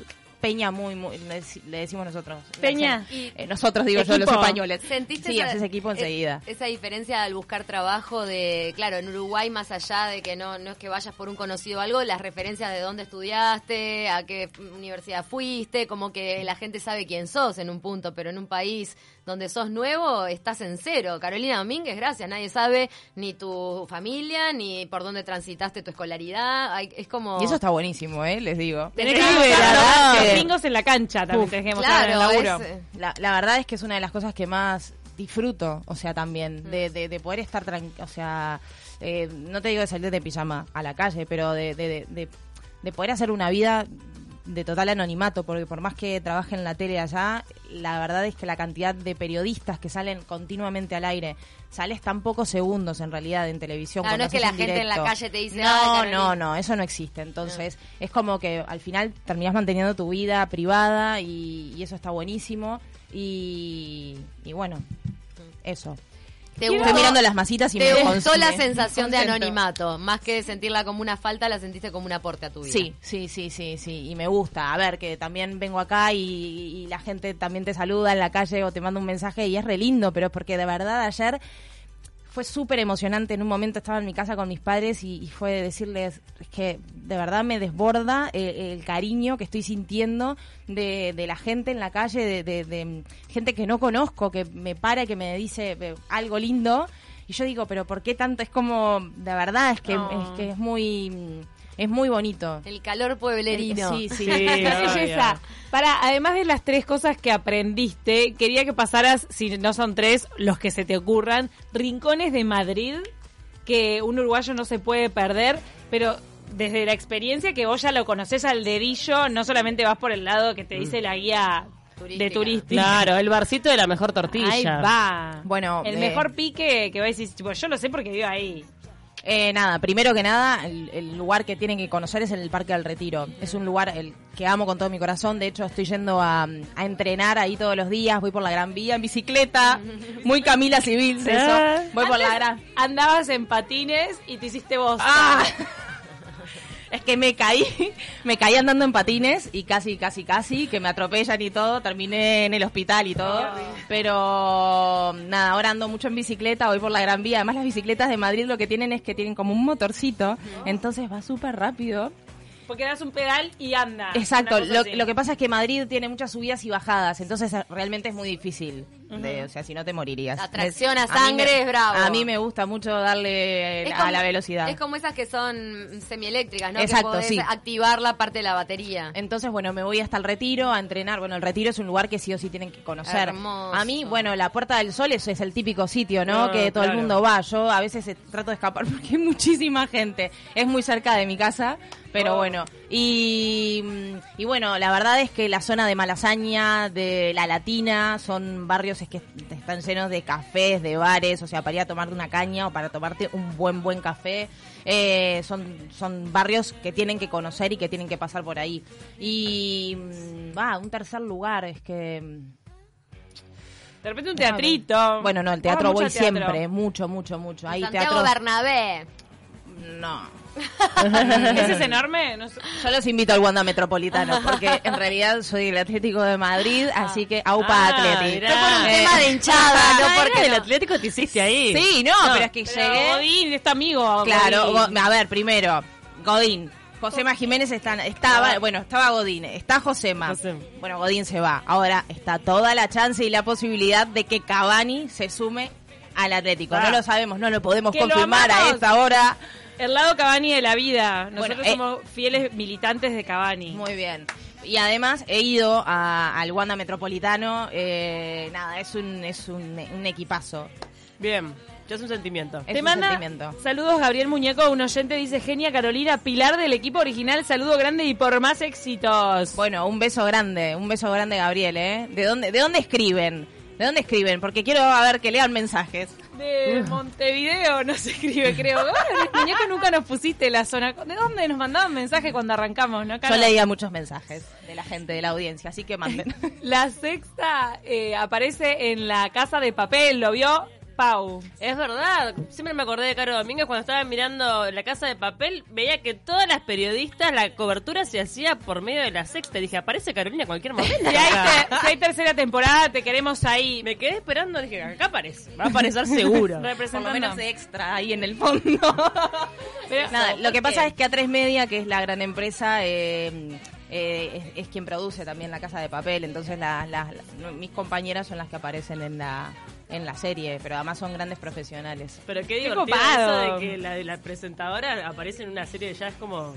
peña muy, muy le, dec- le decimos nosotros. Peña. Eh, nosotros digo yo, los españoles. ¿Sentiste sí, esa, haces equipo enseguida. Esa diferencia al buscar trabajo de, claro, en Uruguay, más allá de que no, no es que vayas por un conocido o algo, las referencias de dónde estudiaste, a qué universidad fuiste, como que la gente sabe quién sos en un punto, pero en un país donde sos nuevo, estás en cero. Carolina Domínguez, gracias, nadie sabe ni tu familia, ni por dónde transitaste tu escolaridad, Hay- es como... Y eso está buenísimo, ¿eh? Les digo. Tenés que La gringos en la cancha también, Uf, en el laburo. es- La, la verdad es que es una de las cosas que más disfruto, o sea, también, de, de, de poder estar tranquilo, o sea, eh, no te digo de salir de pijama a la calle, pero de, de, de, de- de poder hacer una vida de total anonimato, porque por más que trabaje en la tele allá, la verdad es que la cantidad de periodistas que salen continuamente al aire, sales tan pocos segundos en realidad en televisión. Ah, cuando no es que la gente en la calle te dice, No, "Ay, no, Carolina". no, eso no existe. Entonces, es como que al final terminás manteniendo tu vida privada y, y eso está buenísimo. Y, y bueno, eso. ¿Te Estoy mirando las masitas y ¿Te me gustó la sensación de anonimato? Más que sentirla como una falta, la sentiste como un aporte a tu vida. Sí, sí, sí, sí, sí, y me gusta. A ver, que también vengo acá y, y la gente también te saluda en la calle o te manda un mensaje y es re lindo, pero es porque de verdad ayer fue súper emocionante. En un momento estaba en mi casa con mis padres y, y fue decirles es que de verdad me desborda eh, el, cariño que estoy sintiendo de, de la gente en la calle, de, de- de gente que no conozco, que me para y que me dice eh, algo lindo. Y yo digo, pero ¿por qué tanto? Es como, de verdad, es que, No. es, que es muy... Es muy bonito. El calor pueblerino. Sí, sí. Belleza. Para, además de las tres cosas que aprendiste, quería que pasaras, si no son tres, los que se te ocurran, rincones de Madrid que un uruguayo no se puede perder, pero desde la experiencia que vos ya lo conocés al dedillo, no solamente vas por el lado que te dice la guía de turista. Claro, el barcito de la mejor tortilla. Ahí va. Bueno, el eh, mejor pique que va a decir, tipo, yo lo sé porque vivo ahí. Eh, nada, primero que nada, el, el lugar que tienen que conocer es el Parque del Retiro. Es un lugar el que amo con todo mi corazón. De hecho, estoy yendo a, a entrenar ahí todos los días. Voy por la Gran Vía en bicicleta. Muy Camila Civil, eso. Voy por la Gran... Andabas en patines y te hiciste vos. Ah. Es que me caí, me caí andando en patines y casi, casi, casi, que me atropellan y todo, terminé en el hospital y todo. Pero nada, ahora ando mucho en bicicleta, voy por la Gran Vía. Además las bicicletas de Madrid lo que tienen es que tienen como un motorcito, entonces va súper rápido. Porque das un pedal y anda. Exacto, lo, lo que pasa es que Madrid tiene muchas subidas y bajadas, entonces realmente es muy difícil. De- o sea, si no te morirías. La tracción a sangre me- es bravo. A mí me gusta mucho darle a la velocidad. Es como esas que son semieléctricas, ¿no? Exacto, que podés sí. activar la parte de la batería. Entonces, bueno, me voy hasta el retiro a entrenar. Bueno, el retiro es un lugar que sí o sí tienen que conocer. Hermoso. A mí, bueno, la Puerta del Sol es, es el típico sitio, ¿no? Ah, que todo el mundo va. Yo a veces trato de escapar porque hay muchísima gente. Es muy cerca de mi casa, pero Oh. bueno. Y, mm, y bueno, la verdad es que la zona de Malasaña, de La Latina, son barrios es que están llenos de cafés, de bares, o sea, para ir a tomarte una caña o para tomarte un buen, buen café. Eh, son, son barrios que tienen que conocer y que tienen que pasar por ahí. Y, mm, va, un tercer lugar es que... De repente un teatrito. Bueno, no, el Vamos teatro voy teatro. siempre, mucho, mucho, mucho. Hay Santiago teatros... Bernabé. No. ¿Ese es enorme? No sé. Yo los invito al Wanda Metropolitano, porque en realidad soy el Atlético de Madrid, así que AUPA Ah. Fue por un Eh, tema de hinchada, no Ah, porque era del no. Atlético te hiciste ahí. Sí, no, pero es que Pero llegué... Godín, este amigo. Claro, Godín. A ver, primero, Godín. Josema Jiménez está, estaba, bueno, estaba Godín, está Josema. Josema. Bueno, Godín se va. Ahora está toda la chance y la posibilidad de que Cavani se sume al Atlético. Ah. No lo sabemos, no lo podemos lo confirmar a esta hora. El lado Cavani de la vida. Nosotros Bueno, eh, somos fieles militantes de Cavani. Muy bien. Y además he ido a- al Wanda Metropolitano. eh, nada, es un, es un, un equipazo. Bien, ya es un sentimiento. Es Te un manda sentimiento. saludos Gabriel Muñeco, un oyente dice Genia Carolina, pilar del equipo original, saludo grande y por más éxitos. Bueno, un beso grande, un beso grande, Gabriel, ¿eh? ¿De dónde, de dónde escriben? ¿De dónde escriben? Porque quiero a ver que lean mensajes. De Montevideo no se escribe, creo. Muñeco nunca nos pusiste la zona. ¿De dónde nos mandaban mensajes cuando arrancamos, no? Yo leía muchos mensajes de la gente de la audiencia, así que manden. La sexta eh, aparece en la casa de papel, ¿lo vio? Pau. Es verdad, siempre me acordé de Caro Domínguez cuando estaba mirando La Casa de Papel, veía que todas las periodistas, la cobertura se hacía por medio de la sexta. Dije, aparece Carolina en cualquier momento. Si hay, te- si hay tercera temporada, te queremos ahí. Me quedé esperando, dije, acá aparece, va a aparecer seguro. Por lo Representando. menos extra ahí en el fondo. Pero- Nada, lo que ¿por pasa qué? es que A3 Media, que es la gran empresa, eh, eh, es, es quien produce también La Casa de Papel. Entonces la- la- la- mis compañeras son las que aparecen en la, en la serie, pero además son grandes profesionales. Pero qué Qué divertido copado. eso de que la, la presentadora aparece en una serie ya es como...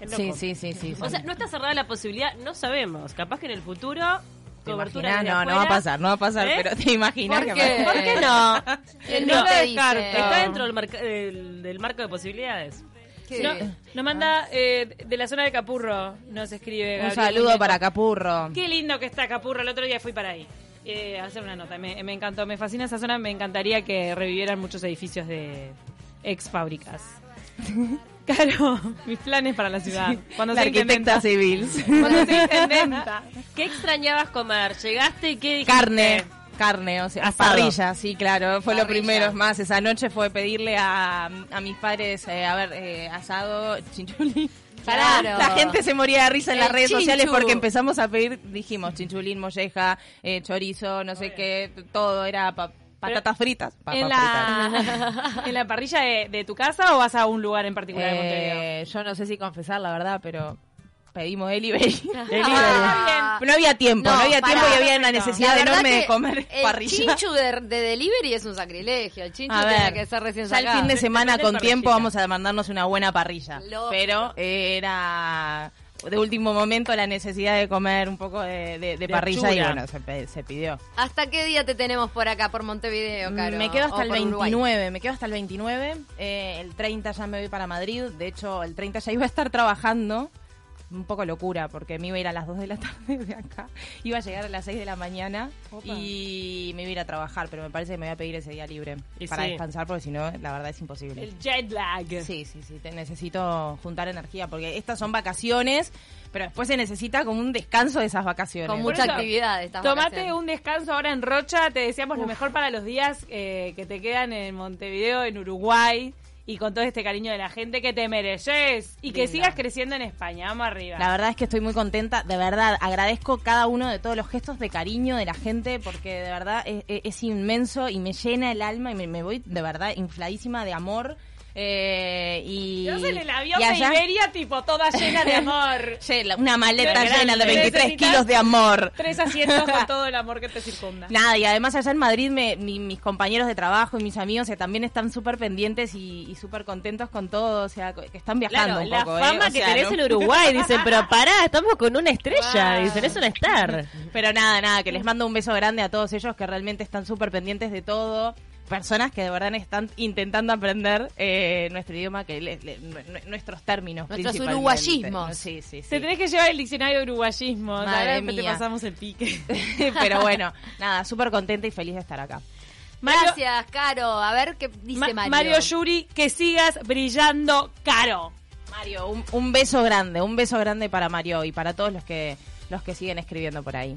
es loco. Sí, sí, sí, sí. O sea, no está cerrada la posibilidad, no sabemos. Capaz que en el futuro... ¿Te Cobertura imaginas? No, no va a pasar, no va a pasar, ¿Eh? pero te imaginas ¿Por que qué? ¿Por qué no? ¿Quién no no te lo descarto. Está dentro del, marca- del, del marco de posibilidades. No, nos manda eh, de la zona de Capurro, nos escribe Un saludo para Capurro. Qué lindo que está Capurro, el otro día fui para ahí. Eh, a hacer una nota, me, me encantó, me fascina esa zona, me encantaría que revivieran muchos edificios de ex fábricas. Claro, mis planes para la ciudad. Cuando la arquitecta civil. Cuando intendenta. ¿Qué extrañabas comer? ¿Llegaste y qué dijiste? Carne, carne, o sea, Asado. parrilla, sí, claro, fue lo Parrilla. primero. Es más, esa noche fue pedirle a, a mis padres, eh, a ver, eh, asado, chinchulín. Claro. La gente se moría de risa en las redes sociales porque empezamos a pedir, dijimos, chinchulín, molleja, eh, chorizo, no sé qué, todo era pa- patatas fritas. ¿En la, ¿En la parrilla de, de tu casa o vas a un lugar en particular? Eh, yo no sé si confesar la verdad, pero pedimos delivery. Ah. no había tiempo, no, No, había tiempo y había una necesidad La enorme de comer el parrilla. chinchu de, de delivery es un sacrilegio. El chinchu A tiene ver, que ser recién ya el sacado. fin de semana con tiempo vamos a mandarnos una buena parrilla. Lógico. Pero eh, era de último momento la necesidad de comer un poco de, de- de parrilla y bueno, se, pidió. ¿Hasta qué día te tenemos por acá, por Montevideo, Caro? Me quedo hasta O el por Uruguay? 29, me quedo hasta el 29. eh, el 30 ya me voy para Madrid. De hecho, el 30 ya iba a estar trabajando. Un poco locura, porque me iba a ir a las 2 de la tarde de acá. Iba a llegar a las 6 de la mañana Opa. y me iba a ir a trabajar, pero me parece que me voy a pedir ese día libre Y para sí. descansar, porque si no, la verdad es imposible. El jet lag. Sí, sí, sí, te necesito juntar energía, porque estas son vacaciones, pero después se necesita como un descanso de esas vacaciones. Con mucha eso, actividad. estas Tomate vacaciones. un descanso ahora en Rocha. Te deseamos lo mejor para los días eh, que te quedan en Montevideo, en Uruguay. Y con todo este cariño de la gente que te mereces. Y que Linda. sigas creciendo en España. Vamos arriba. La verdad es que estoy muy contenta, de verdad, agradezco cada uno de todos los gestos de cariño de la gente, porque de verdad es, es- es inmenso y me llena el alma y me, me voy de verdad infladísima de amor. Eh, y, Yo en el avión de Iberia, tipo, toda llena de amor. Una maleta llena de 23 Necesitas kilos de amor. Tres asientos con todo el amor que te circunda. Nada, y además allá en Madrid me- mi- mis compañeros de trabajo y mis amigos que también están súper pendientes y, y súper contentos con todo, o sea, que están viajando Claro, un la poco. ¿eh? fama O que sea, tenés ¿no? en Uruguay. Dicen, pero pará, estamos con una estrella. Wow. Dicen, es una star. Pero nada, nada, que les mando un beso grande a todos ellos que realmente están súper pendientes de todo. Personas que de verdad están intentando aprender eh, nuestro idioma, que le- le- nu- nu- nuestros términos. Nuestros uruguayismos. Sí, sí, sí. Te tenés que llevar el diccionario de uruguayismo. Madre después te mía. pasamos el pique. Pero bueno, nada, súper contenta y feliz de estar acá. Mario- Gracias, Caro. A ver qué dice Ma- Mario. Yuri, que sigas brillando caro. Mario, un, un beso grande, un beso grande para Mario y para todos los que los que siguen escribiendo por ahí.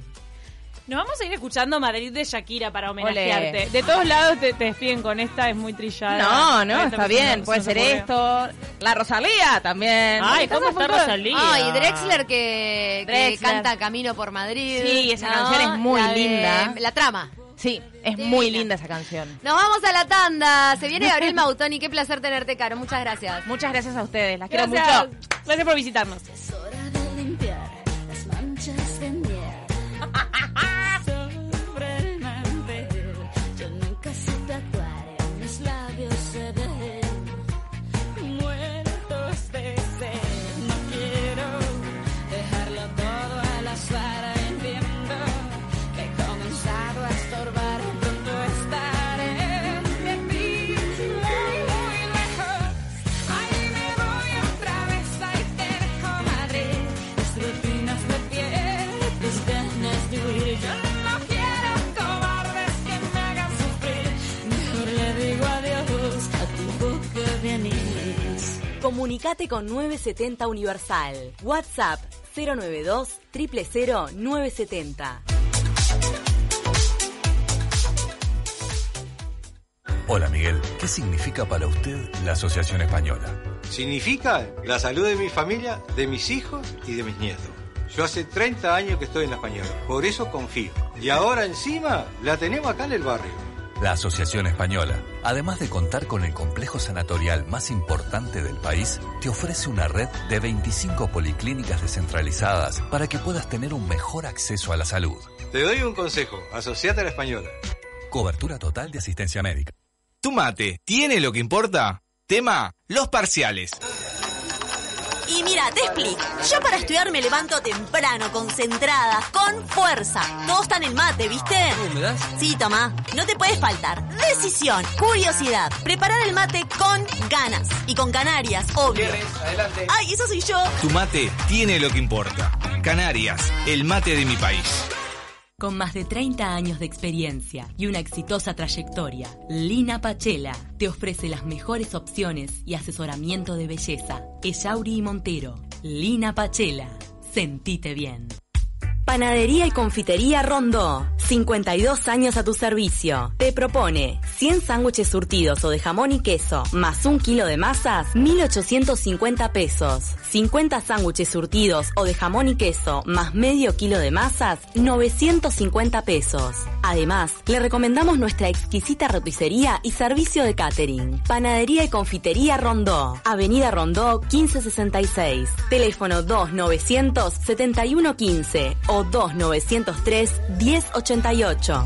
Nos vamos a ir escuchando Madrid de Shakira para homenajearte. Ole. De todos lados te, te despiden con esta, es muy trillada. No, no, Esta está bien, puede ser esto. La Rosalía también. Ay, ¿cómo está Rosalía? Ah, y Drexler que, canta Camino por Madrid. Sí, esa ¿no? canción es muy La de- linda. La trama. Sí, es Divina. muy linda esa canción. Nos vamos a la tanda. Se viene Gabriel Mautoni. Qué placer tenerte, Caro. Muchas gracias. Muchas gracias a ustedes, las quiero Gracias. mucho. Gracias por visitarnos. Comunicate con 970 Universal. WhatsApp 092 000 970. Hola Miguel, ¿qué significa para usted la Asociación Española? Significa la salud de mi familia, de mis hijos y de mis nietos. Yo hace 30 años que estoy en la española, por eso confío. Y ahora encima la tenemos acá en el barrio. La Asociación Española, además de contar con el complejo sanatorial más importante del país, te ofrece una red de 25 policlínicas descentralizadas para que puedas tener un mejor acceso a la salud. Te doy un consejo, asociate a la española. Cobertura total de asistencia médica. ¿Tu mate tiene lo que importa? Tema, los parciales. Y mira, te explico. Yo para estudiar me levanto temprano, concentrada, con fuerza. Todo está en el mate, ¿viste? ¿Me das? Sí, toma. No te puedes faltar. Decisión, curiosidad. Preparar el mate con ganas. Y con Canarias, obvio. Adelante. Ay, eso soy yo. Tu mate tiene lo que importa. Canarias, el mate de mi país. Con más de 30 años de experiencia y una exitosa trayectoria, Lina Pachela te ofrece las mejores opciones y asesoramiento de belleza. Echauri y Montero. Lina Pachela. Sentite bien. Panadería y Confitería Rondó. 52 años a tu servicio. Te propone 100 sándwiches surtidos o de jamón y queso, más un kilo de masas, 1,850 pesos. 50 sándwiches surtidos o de jamón y queso, más medio kilo de masas, 950 pesos. Además, le recomendamos nuestra exquisita roticería y servicio de catering. Panadería y Confitería Rondó. Avenida Rondó 1566. Teléfono 2900 7115 o 2903 1088.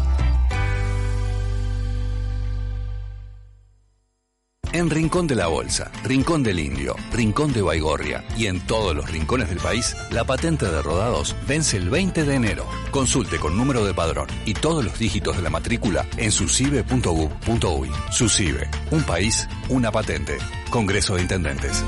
En Rincón de la Bolsa, Rincón del Indio, Rincón de Baigorria y en todos los rincones del país, la patente de rodados vence el 20 de enero. Consulte con número de padrón y todos los dígitos de la matrícula en sucibe.gov.uy. Sucibe, un país, una patente. Congreso de Intendentes.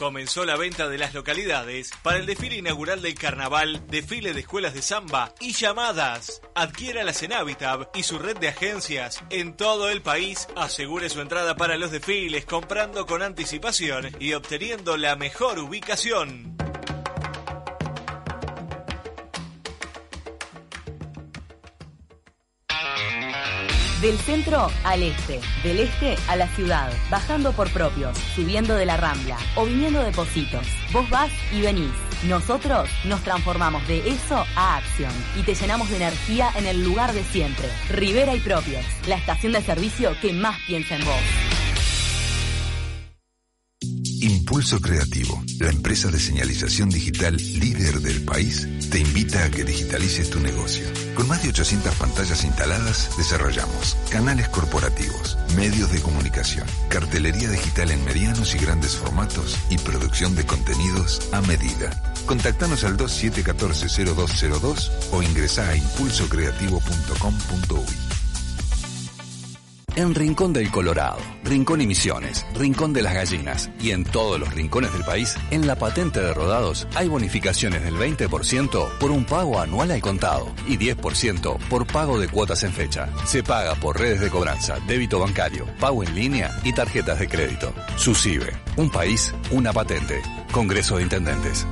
Comenzó la venta de las localidades para el desfile inaugural del carnaval, desfile de escuelas de samba y llamadas. Adquiera la Cenavitab y su red de agencias en todo el país. Asegure su entrada para los desfiles comprando con anticipación y obteniendo la mejor ubicación. Del centro al este, del este a la ciudad, bajando por propios, subiendo de la rambla o viniendo de Positos. Vos vas y venís. Nosotros nos transformamos de eso a acción y te llenamos de energía en el lugar de siempre. Rivera y Propios, la estación de servicio que más piensa en vos. Impulso Creativo, la empresa de señalización digital líder del país, te invita a que digitalices tu negocio. Con más de 800 pantallas instaladas, desarrollamos canales corporativos, medios de comunicación, cartelería digital en medianos y grandes formatos y producción de contenidos a medida. Contactanos al 2714-0202 o ingresa a impulsocreativo.com.uy. En Rincón del Colorado, Rincón y Misiones, Rincón de las Gallinas y en todos los rincones del país, en la patente de rodados hay bonificaciones del 20% por un pago anual al contado y 10% por pago de cuotas en fecha. Se paga por redes de cobranza, débito bancario, pago en línea y tarjetas de crédito. Sucibe, un país, una patente. Congreso de Intendentes.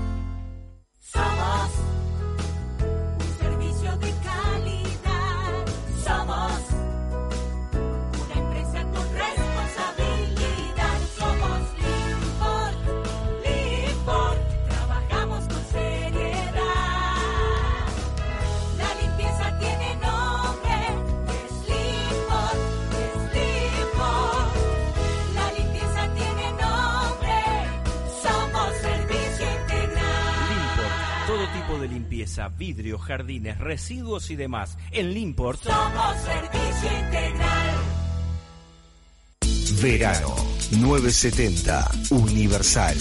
De limpieza, vidrio, jardines, residuos y demás. En Limport Somos servicio integral. Verano 970 Universal.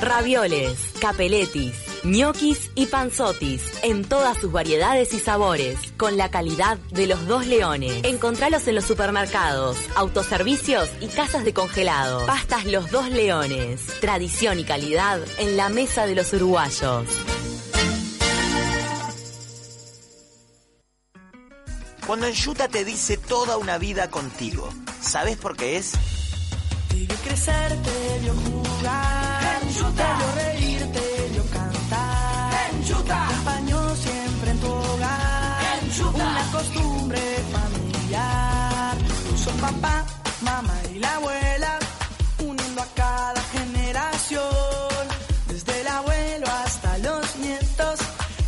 Ravioles, capeletis, Ñoquis y panzotis en todas sus variedades y sabores, con la calidad de los dos leones. Encontralos en los supermercados, autoservicios y casas de congelado. Pastas Los Dos Leones, tradición y calidad en la mesa de los uruguayos. Cuando Enjuta te dice toda una vida contigo, ¿sabes por qué es? Te vio crecer, te vio jugar, te vio reír, te vio acompañó siempre en tu hogar, una costumbre familiar. Son papá, mamá y la abuela, uniendo a cada generación, desde el abuelo hasta los nietos.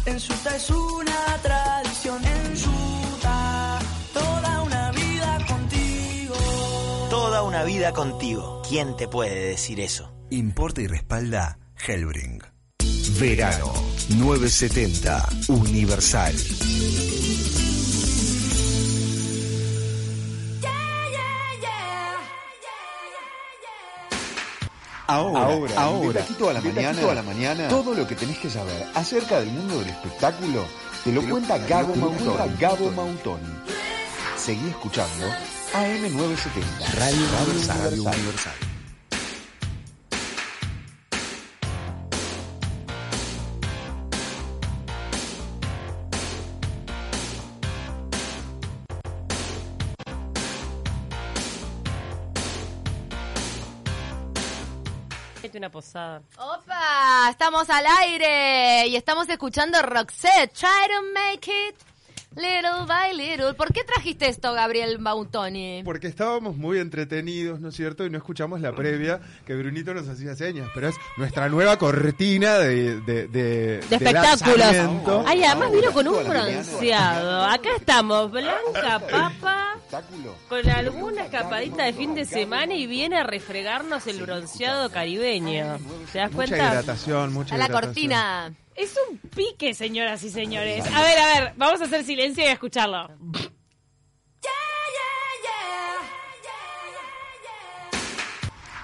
Enjuta es una tradición, Enjuta, toda una vida contigo. Toda una vida contigo. ¿Quién te puede decir eso? Importa y respalda Hellbring. Verano 970 Universal. Ahora, Ahora, ahora, de a la de mañana, a la mañana, todo lo que tenés que saber acerca del mundo del espectáculo te lo Te lo cuenta Gabo Gabo Mautoni. Gabo Mautoni. Seguí escuchando AM970, Radio Radio Universal. Universal. Una posada. ¡Opa! Estamos al aire y estamos escuchando Roxette. Try to make it little by little. ¿Por qué trajiste esto, Gabriel Bautoni? Porque estábamos muy entretenidos, ¿no es cierto? Y no escuchamos la previa que Brunito nos hacía señas, pero es nuestra nueva cortina de, de, de, De espectáculos. Ay, además vino con un bronceado. Acá estamos, Blanca Papa, Espectáculo. con alguna escapadita de fin de semana y viene a refregarnos el bronceado caribeño. ¿Te das Mucha cuenta? hidratación, mucha A la hidratación. cortina. Es un pique, señoras y señores. A ver, a ver, vamos a hacer silencio y a escucharlo.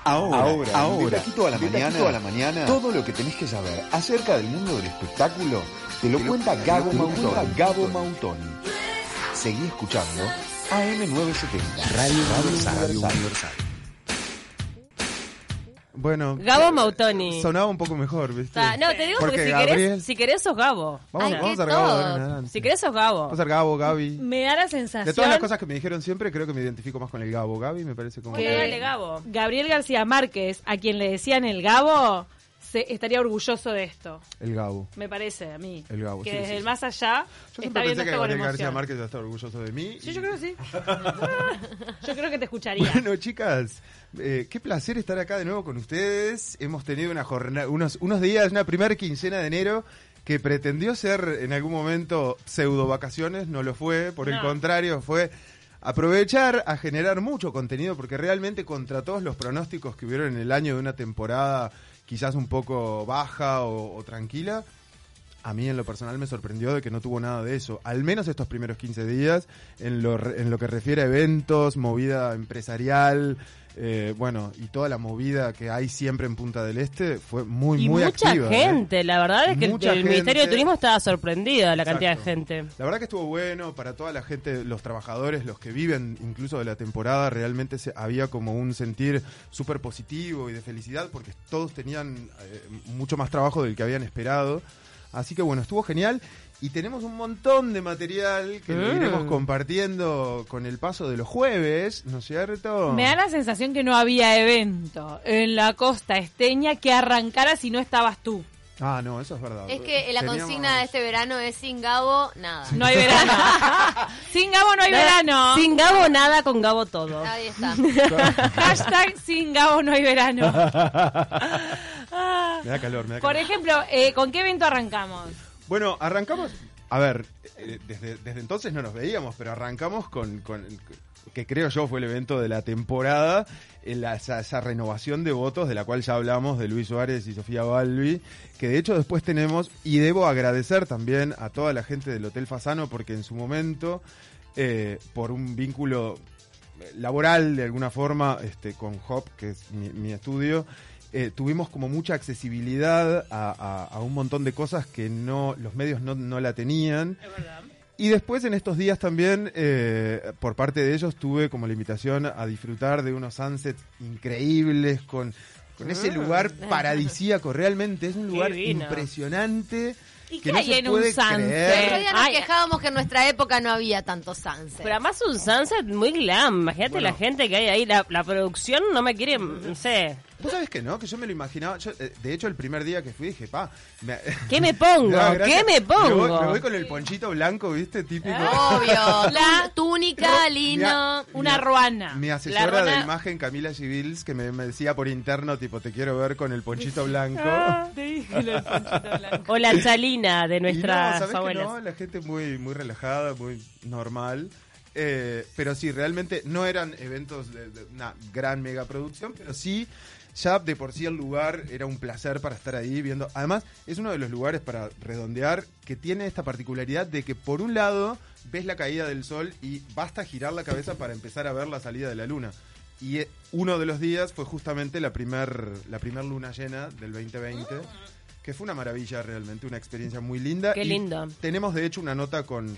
Ahora, Ahora, ahora, de a la de mañana, a la mañana, todo lo que tenés que saber acerca del mundo del espectáculo te lo Te lo cuenta cuenta Gabo Gabo Mautoni. Mautoni. Gabo Mautoni. Seguí escuchando AM970, Radio Radio Universal. Universal. Bueno, Gabo Mautoni. sonaba un poco mejor, ¿viste? O sea, no, te digo porque, si, Gabriel, querés, si querés sos Gabo. Vamos, vamos a ser Gabo. Si querés sos Gabo. Vamos a ser Gabo, Gaby. Me da la sensación De todas las cosas que me dijeron siempre, creo que me identifico más con el Gabo. Gaby me parece como... Que dale, Gabo. Gabriel García Márquez, a quien le decían el Gabo, se, estaría orgulloso de esto. El Gabo. Me parece a mí. El Gabo, Que sí, desde sí, el sí. más allá Yo está siempre pensé que Gabriel García. Márquez iba a estar orgulloso de mí. Sí, yo creo que sí. yo creo que te escucharía. Bueno, chicas, eh, qué placer estar acá de nuevo con ustedes. Hemos tenido una jornada, unos, unos días, una primera quincena de enero que pretendió ser en algún momento pseudo vacaciones, no lo fue, por el contrario, fue aprovechar a generar mucho contenido, porque realmente contra todos los pronósticos que hubieron en el año de una temporada quizás un poco baja o, o tranquila, a mí en lo personal me sorprendió de que no tuvo nada de eso, al menos estos primeros 15 días, en lo, en lo que refiere a eventos, movida empresarial, eh, bueno, y toda la movida que hay siempre en Punta del Este, fue muy, Y muy mucha activa. ¿eh? gente, la verdad es que el, Mucha el Ministerio de. Turismo estaba sorprendido de la cantidad de gente. La verdad que estuvo bueno para toda la gente, los trabajadores, los que viven incluso de la temporada, realmente se, había como un sentir súper positivo y de felicidad porque todos tenían eh, mucho más trabajo del que habían esperado. Así que bueno, estuvo genial y tenemos un montón de material que lo Mm. iremos compartiendo con el paso de los jueves, ¿no es cierto? Me da la sensación que no había evento en la costa esteña que arrancara si no estabas tú. Ah, no, eso es verdad. Es que la Teníamos- consigna de este verano es sin Gabo, nada. No hay verano. sin Gabo no hay verano. Sin Gabo nada, con Gabo todo. Ahí está. Hashtag sin Gabo no hay verano. Me da calor, me da Por calor. ejemplo, eh, ¿con qué evento arrancamos? Bueno, arrancamos. A ver, eh, desde, desde entonces no nos veíamos, pero arrancamos con, que creo yo fue el evento de la temporada, en la- esa, esa renovación de votos de la cual ya hablamos de Luis Suárez y Sofía Balbi, que de hecho después tenemos, y debo agradecer también a toda la gente del Hotel Fasano, porque en su momento, eh, por un vínculo laboral de alguna forma este, con Hop, que es mi, mi estudio, eh, tuvimos como mucha accesibilidad a, a- a un montón de cosas que no los medios no, no la tenían. Y después en estos días también, eh, por parte de ellos, tuve como la invitación a disfrutar de unos sunsets increíbles con, con ese Ah. lugar paradisíaco. Realmente es un lugar impresionante. ¿Y que qué no hay se en un puede sunset? día nos quejábamos que en nuestra época no había tanto sunset. Pero además un sunset muy glam. Imagínate Bueno. la gente que hay ahí. La, la producción no me quiere, no sé. ¿Vos sabés que no? Que yo me lo imaginaba. yo, eh, de hecho, el primer día que fui dije, pa. me- ¿Qué me pongo? daba ¿Qué me pongo? voy, me voy con el ponchito blanco, ¿viste? Típico. Obvio. La túnica, lino. Una ruana. Mi asesora ruana- de imagen, Camila Civils, que me, me decía por interno, tipo, te quiero ver con el ponchito blanco. Ah, te dije del ponchito blanco. O la chalina de Y no, nuestras ¿sabés que abuelas. no? La gente muy, muy relajada, muy normal. Eh, pero sí, realmente no eran eventos de, de una gran megaproducción, pero sí, ya de por sí el lugar era un placer para estar ahí viendo. Además, es uno de los lugares para redondear que tiene esta particularidad de que por un lado ves la caída del sol y basta girar la cabeza para empezar a ver la salida de la luna. Y eh, uno de los días fue justamente la primer, la primer luna llena del 2020, que fue una maravilla realmente, una experiencia muy linda. Qué Y lindo. Tenemos de hecho una nota con,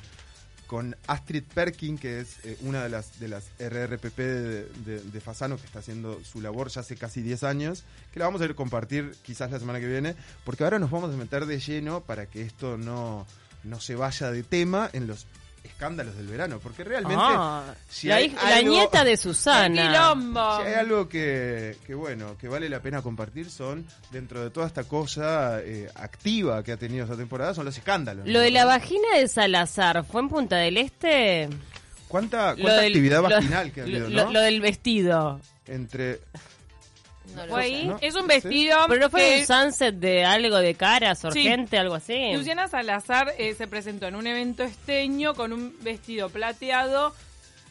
con Astrid Perkin, que es eh, una de las, de las RRPP de, de- de Fasano, que está haciendo su labor ya hace casi 10 años, que la vamos a ir a compartir quizás la semana que viene, porque ahora nos vamos a meter de lleno para que esto no, no se vaya de tema en los escándalos del verano, porque realmente... Ah, si la, nieta de Susana. si hay algo que, que, bueno, que vale la pena compartir son, dentro de toda esta cosa eh, activa que ha tenido esta temporada, son los escándalos. Lo ¿no? de la vagina de Salazar, ¿fue en Punta del Este? ¿Cuánta, Lo cuánta del- actividad lo- vaginal que ha habido, lo- no? lo del vestido. Entre... ¿Fue ahí? ¿no? Es un vestido. Pero no fue que- un sunset de algo de caras, urgente, algo así. Luciana Salazar eh, se presentó en un evento esteño con un vestido plateado,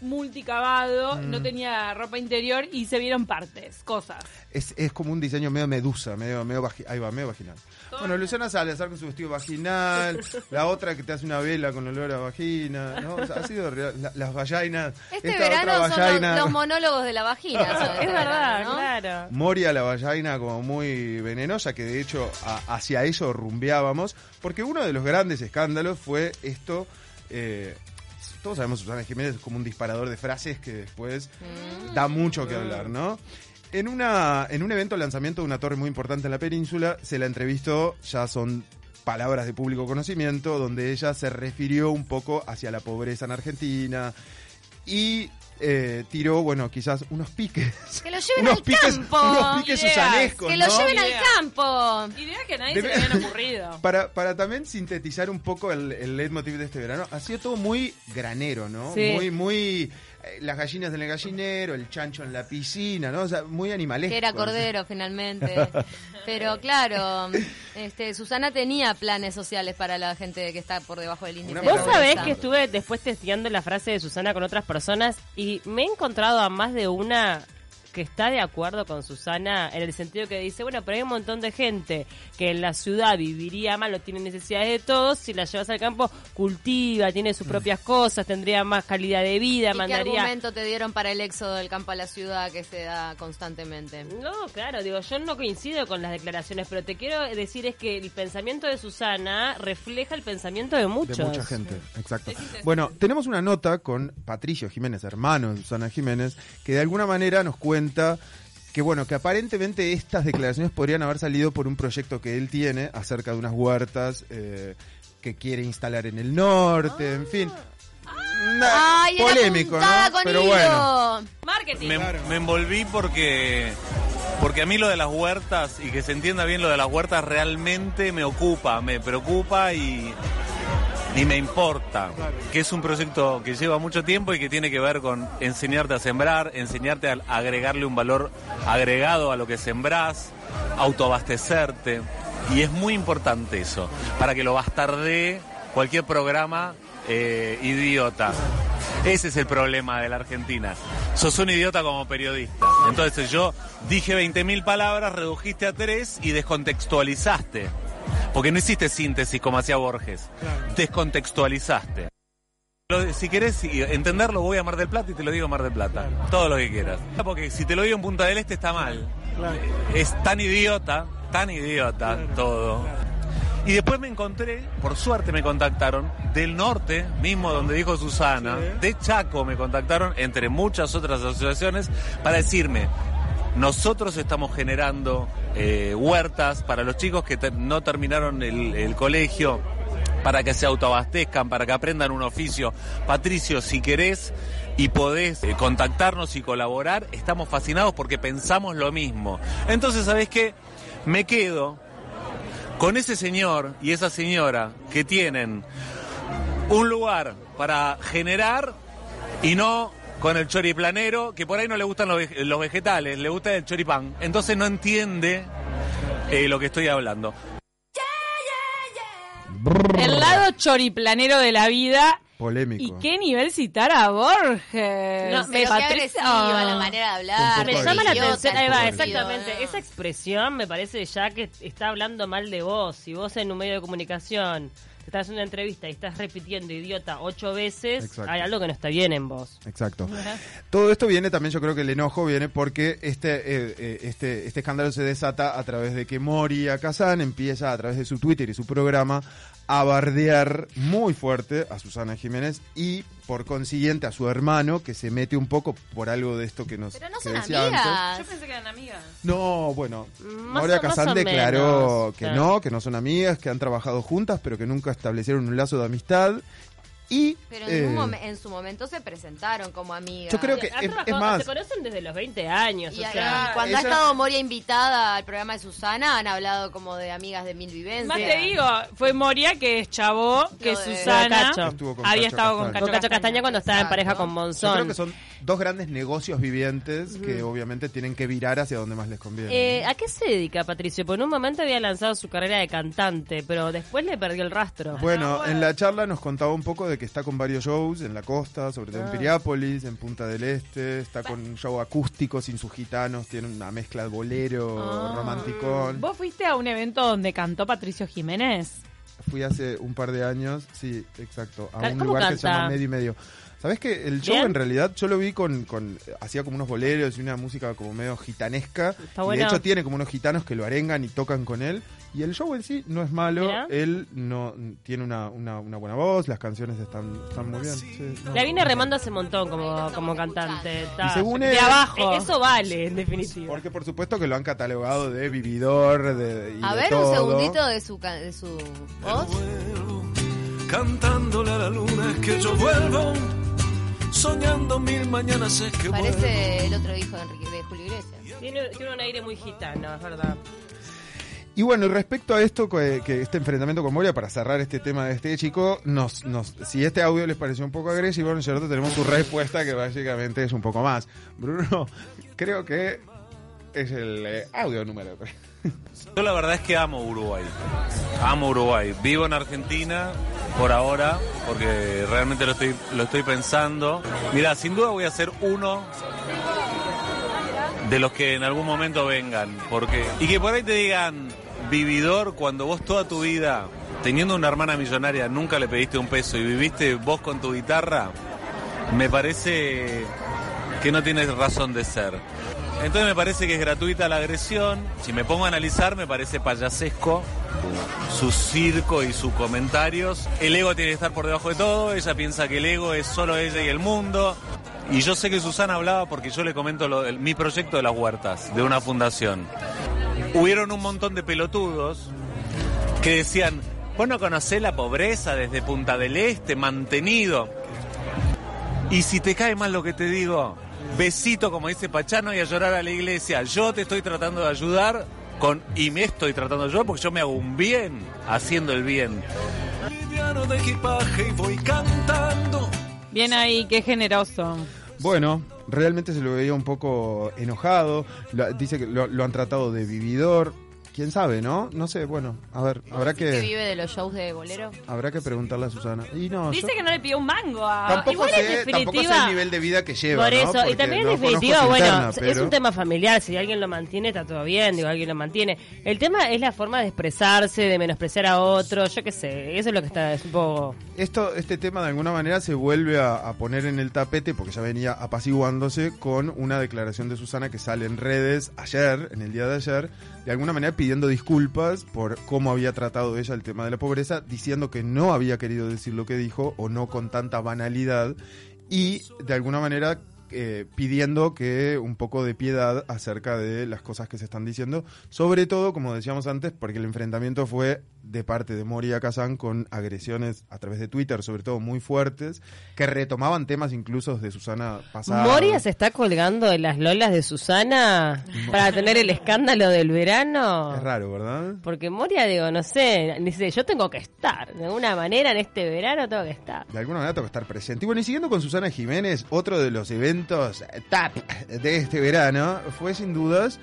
multicabado, Mm. no tenía ropa interior y se vieron partes, cosas. Es, es como un diseño medio medusa, medio, medio vagi- ahí va, medio vaginal. Bueno, Luciana Salazar con su vestido vaginal, la otra que te hace una vela con olor a vagina, ¿no? O sea, ha sido real- la- las vagainas. Este esta verano otra son los, los monólogos de la vagina. son Es verdad, ¿no? claro. Moria la vallaina como muy venenosa, que de hecho a- hacia eso rumbeábamos, porque uno de los grandes escándalos fue esto. eh, todos sabemos Susana Jiménez es como un disparador de frases que después da mucho que hablar, ¿no? En, una, en un evento de lanzamiento de una torre muy importante en la península, se la entrevistó, ya son palabras de público conocimiento, donde ella se refirió un poco hacia la pobreza en Argentina y eh, tiró, bueno, quizás unos piques. Que lo lleven Unos al piques- campo. unos piques Ideas. susanescos, Que lo ¿no? lleven al campo. Idea que a nadie Debe- se le habían ocurrido. Para, para también sintetizar un poco el, el leitmotiv de este verano, ha sido todo muy granero, ¿no? Sí. Muy, muy. Eh, las gallinas en el gallinero, el chancho en la piscina, ¿no? O sea, muy animalesco. Que era cordero finalmente. Pero claro, este, Susana tenía planes sociales para la gente que está por debajo del índice. de Vos sabés que estuve después testeando la frase de Susana con otras personas y me he encontrado a más de una que está de acuerdo con Susana en el sentido que dice, bueno, pero hay un montón de gente que en la ciudad viviría mal, no tiene necesidades de todos, si la llevas al campo, cultiva, tiene sus propias cosas, tendría más calidad de vida, ¿Y qué argumento te dieron para el éxodo del campo a la ciudad que se da constantemente? No, claro, digo, yo no coincido con las declaraciones, pero te quiero decir es que el pensamiento de Susana refleja el pensamiento de muchos. De mucha gente, exacto. Bueno, tenemos una nota con Patricio Jiménez, hermano de Susana Jiménez, que de alguna manera nos cuenta que bueno, que aparentemente estas declaraciones podrían haber salido por un proyecto que él tiene acerca de unas huertas eh, que quiere instalar en el norte, en fin. Una- ¡Ay, era polémico, ¿no? con Pero hilo! bueno. Marketing. Me, me envolví porque porque a mí lo de las huertas y que se entienda bien lo de las huertas realmente me ocupa, me preocupa y, y me importa. Que es un proyecto que lleva mucho tiempo y que tiene que ver con enseñarte a sembrar, enseñarte a agregarle un valor agregado a lo que sembrás, autoabastecerte. Y es muy importante eso, para que lo bastardee cualquier programa eh, idiota. Ese es el problema de la Argentina. Sos un idiota como periodista. Entonces yo dije 20.000 palabras, redujiste a tres y descontextualizaste. Porque no hiciste síntesis como hacía Borges. Descontextualizaste. Si querés entenderlo, voy a Mar del Plata y te lo digo en Mar del Plata. Todo lo que quieras. Porque si te lo digo en Punta del Este está mal. Es tan idiota, tan idiota todo. Y después me encontré, por suerte me contactaron, del norte, mismo donde dijo Susana, de Chaco me contactaron, entre muchas otras asociaciones, para decirme, nosotros estamos generando eh, huertas para los chicos que no terminaron el, el colegio, para que se autoabastezcan, para que aprendan un oficio. Patricio, si querés y podés eh, contactarnos y colaborar, estamos fascinados porque pensamos lo mismo. Entonces, ¿sabés qué? Me quedo con ese señor y esa señora que tienen un lugar para generar y no con el choriplanero, que por ahí no le gustan los, los vegetales, le gusta el choripán. Entonces no entiende eh, lo que estoy hablando. El lado choriplanero de la vida. Polémico. ¿Y qué nivel citar a Borges? No, agresiva la manera de hablar. Me llama la atención, ahí va, estúpido, exactamente. Esa expresión me parece ya que está hablando mal de vos. Si vos en un medio de comunicación estás haciendo una entrevista y estás repitiendo idiota ocho veces, Exacto. hay algo que no está bien en vos. Exacto. Todo esto viene también, yo creo que el enojo viene porque este, eh, eh, este, este escándalo se desata a través de que Moria Kazan empieza a través de su Twitter y su programa a bardear muy fuerte a Susana Jiménez y por consiguiente a su hermano que se mete un poco por algo de esto que nos Pero no que son decía antes. amigas. Yo pensé que eran amigas. No, bueno, más Kazan o declaró menos, que claro. no, que no son amigas, que han trabajado juntas, pero que nunca establecieron un lazo de amistad. Y Pero en, eh, en su momento se presentaron como amigas. Yo creo que Han es- trabajado- es más- Se conocen desde los 20 años. Y, o y sea, cuando ha estado Moria invitada al programa de Susana, han hablado como de amigas de mil vivencias. Más te digo, fue Moria que chavó que de- Susana había Cacho estado con Castaña. Cacho, con Cacho Castaña cuando estaba en pareja con Yo Monzón. creo que son dos grandes negocios vivientes que obviamente tienen que virar hacia donde más les conviene. Eh, ¿A qué se dedica Patricio? Porque en un momento había lanzado su carrera de cantante, pero después le perdió el rastro. Bueno, en la charla nos contaba un poco de que está con varios shows en la costa, sobre todo en Ah. Piriápolis, en Punta del Este, está con un show acústico sin sus gitanos, tiene una mezcla de bolero, Ah. romanticón. ¿Vos fuiste a un evento donde cantó Patricio Jiménez? Fui hace un par de años, sí, exacto, a un ¿cómo lugar que se llama Medio y Medio. ¿Sabés que el show ¿Bien? en realidad yo lo vi con, con hacía como unos boleros y una música como medio gitanesca. y de bueno. hecho tiene como unos gitanos que lo arengan y tocan con él. Y el show en sí no es malo. Mirá. Él no tiene una, una, una buena voz, las canciones están, están muy bien. sí, no. La vine remando hace montón como, como cantante. Está- Y según de él- abajo. E- Eso vale, en definitiva. Porque por supuesto que lo han catalogado de vividor, de, y A de ver, todo. un segundito de su, ca- de su voz. Cantándole a la luna es que yo vuelvo, soñando mil mañanas es que vuelvo. Parece el otro hijo de, Enrique, de Julio Iglesias. Tiene, tiene un aire muy gitano, es verdad. Y bueno, y respecto a esto, que, que este enfrentamiento con Moria, para cerrar este tema de este chico, nos, nos, si este audio les pareció un poco agresivo, nosotros tenemos su respuesta que básicamente es un poco más. Bruno, creo que es el eh, audio número 3. Yo la verdad es que amo Uruguay. Amo Uruguay. Vivo en Argentina por ahora, porque realmente lo estoy, lo estoy pensando. Mira, sin duda voy a ser uno de los que en algún momento vengan. Porque, y que por ahí te digan, vividor, cuando vos toda tu vida, teniendo una hermana millonaria, nunca le pediste un peso y viviste vos con tu guitarra, me parece que no tienes razón de ser. Entonces me parece que es gratuita la agresión. Si me pongo a analizar, me parece payasesco su circo y sus comentarios. El ego tiene que estar por debajo de todo. Ella piensa que el ego es solo ella y el mundo. Y yo sé que Susana hablaba porque yo le comento lo- mi proyecto de las huertas, de una fundación. Hubieron un montón de pelotudos que decían, vos no conocés la pobreza desde Punta del Este, mantenido. Y si te cae mal lo que te digo, besito como dice Pachano y a llorar a la iglesia. Yo te estoy tratando de ayudar con y me estoy tratando de ayudar porque yo me hago un bien haciendo el bien. Liviano de equipaje y voy cantando. Bien ahí, qué generoso. Bueno, realmente se lo veía un poco enojado. Lo- dice que lo, lo han tratado de vividor. Quién sabe, ¿no? No sé, bueno, a ver, habrá ¿Que que vive de los shows de bolero? habrá que preguntarle a Susana. Y no, Dice yo que no le pidió un mango a... tampoco igual sé, en definitiva- tampoco sé el nivel de vida que lleva, Por ¿no? eso, y también no en definitiva, bueno, interna, es un tema familiar, si alguien lo mantiene está todo bien, digo, alguien lo mantiene. El tema es la forma de expresarse, de menospreciar a otro, yo qué sé, eso es lo que está, es un poco... Esto, este tema de alguna manera se vuelve a, a poner en el tapete porque ya venía apaciguándose con una declaración de Susana que sale en redes ayer, en el día de ayer, de alguna manera pidiendo disculpas por cómo había tratado ella el tema de la pobreza, diciendo que no había querido decir lo que dijo o no con tanta banalidad y de alguna manera eh, pidiendo que un poco de piedad acerca de las cosas que se están diciendo, sobre todo, como decíamos antes, porque el enfrentamiento fue de parte de Moria Kazan con agresiones a través de Twitter, sobre todo muy fuertes, que retomaban temas incluso de Susana pasada. Moria se está colgando de las lolas de Susana para tener el escándalo del verano. Es raro, ¿verdad? Porque Moria, digo, no sé, dice, yo tengo que estar, de alguna manera en este verano tengo que estar. De alguna manera tengo que estar presente. Y bueno, y siguiendo con Susana Jiménez, otro de los eventos tap de este verano fue sin dudas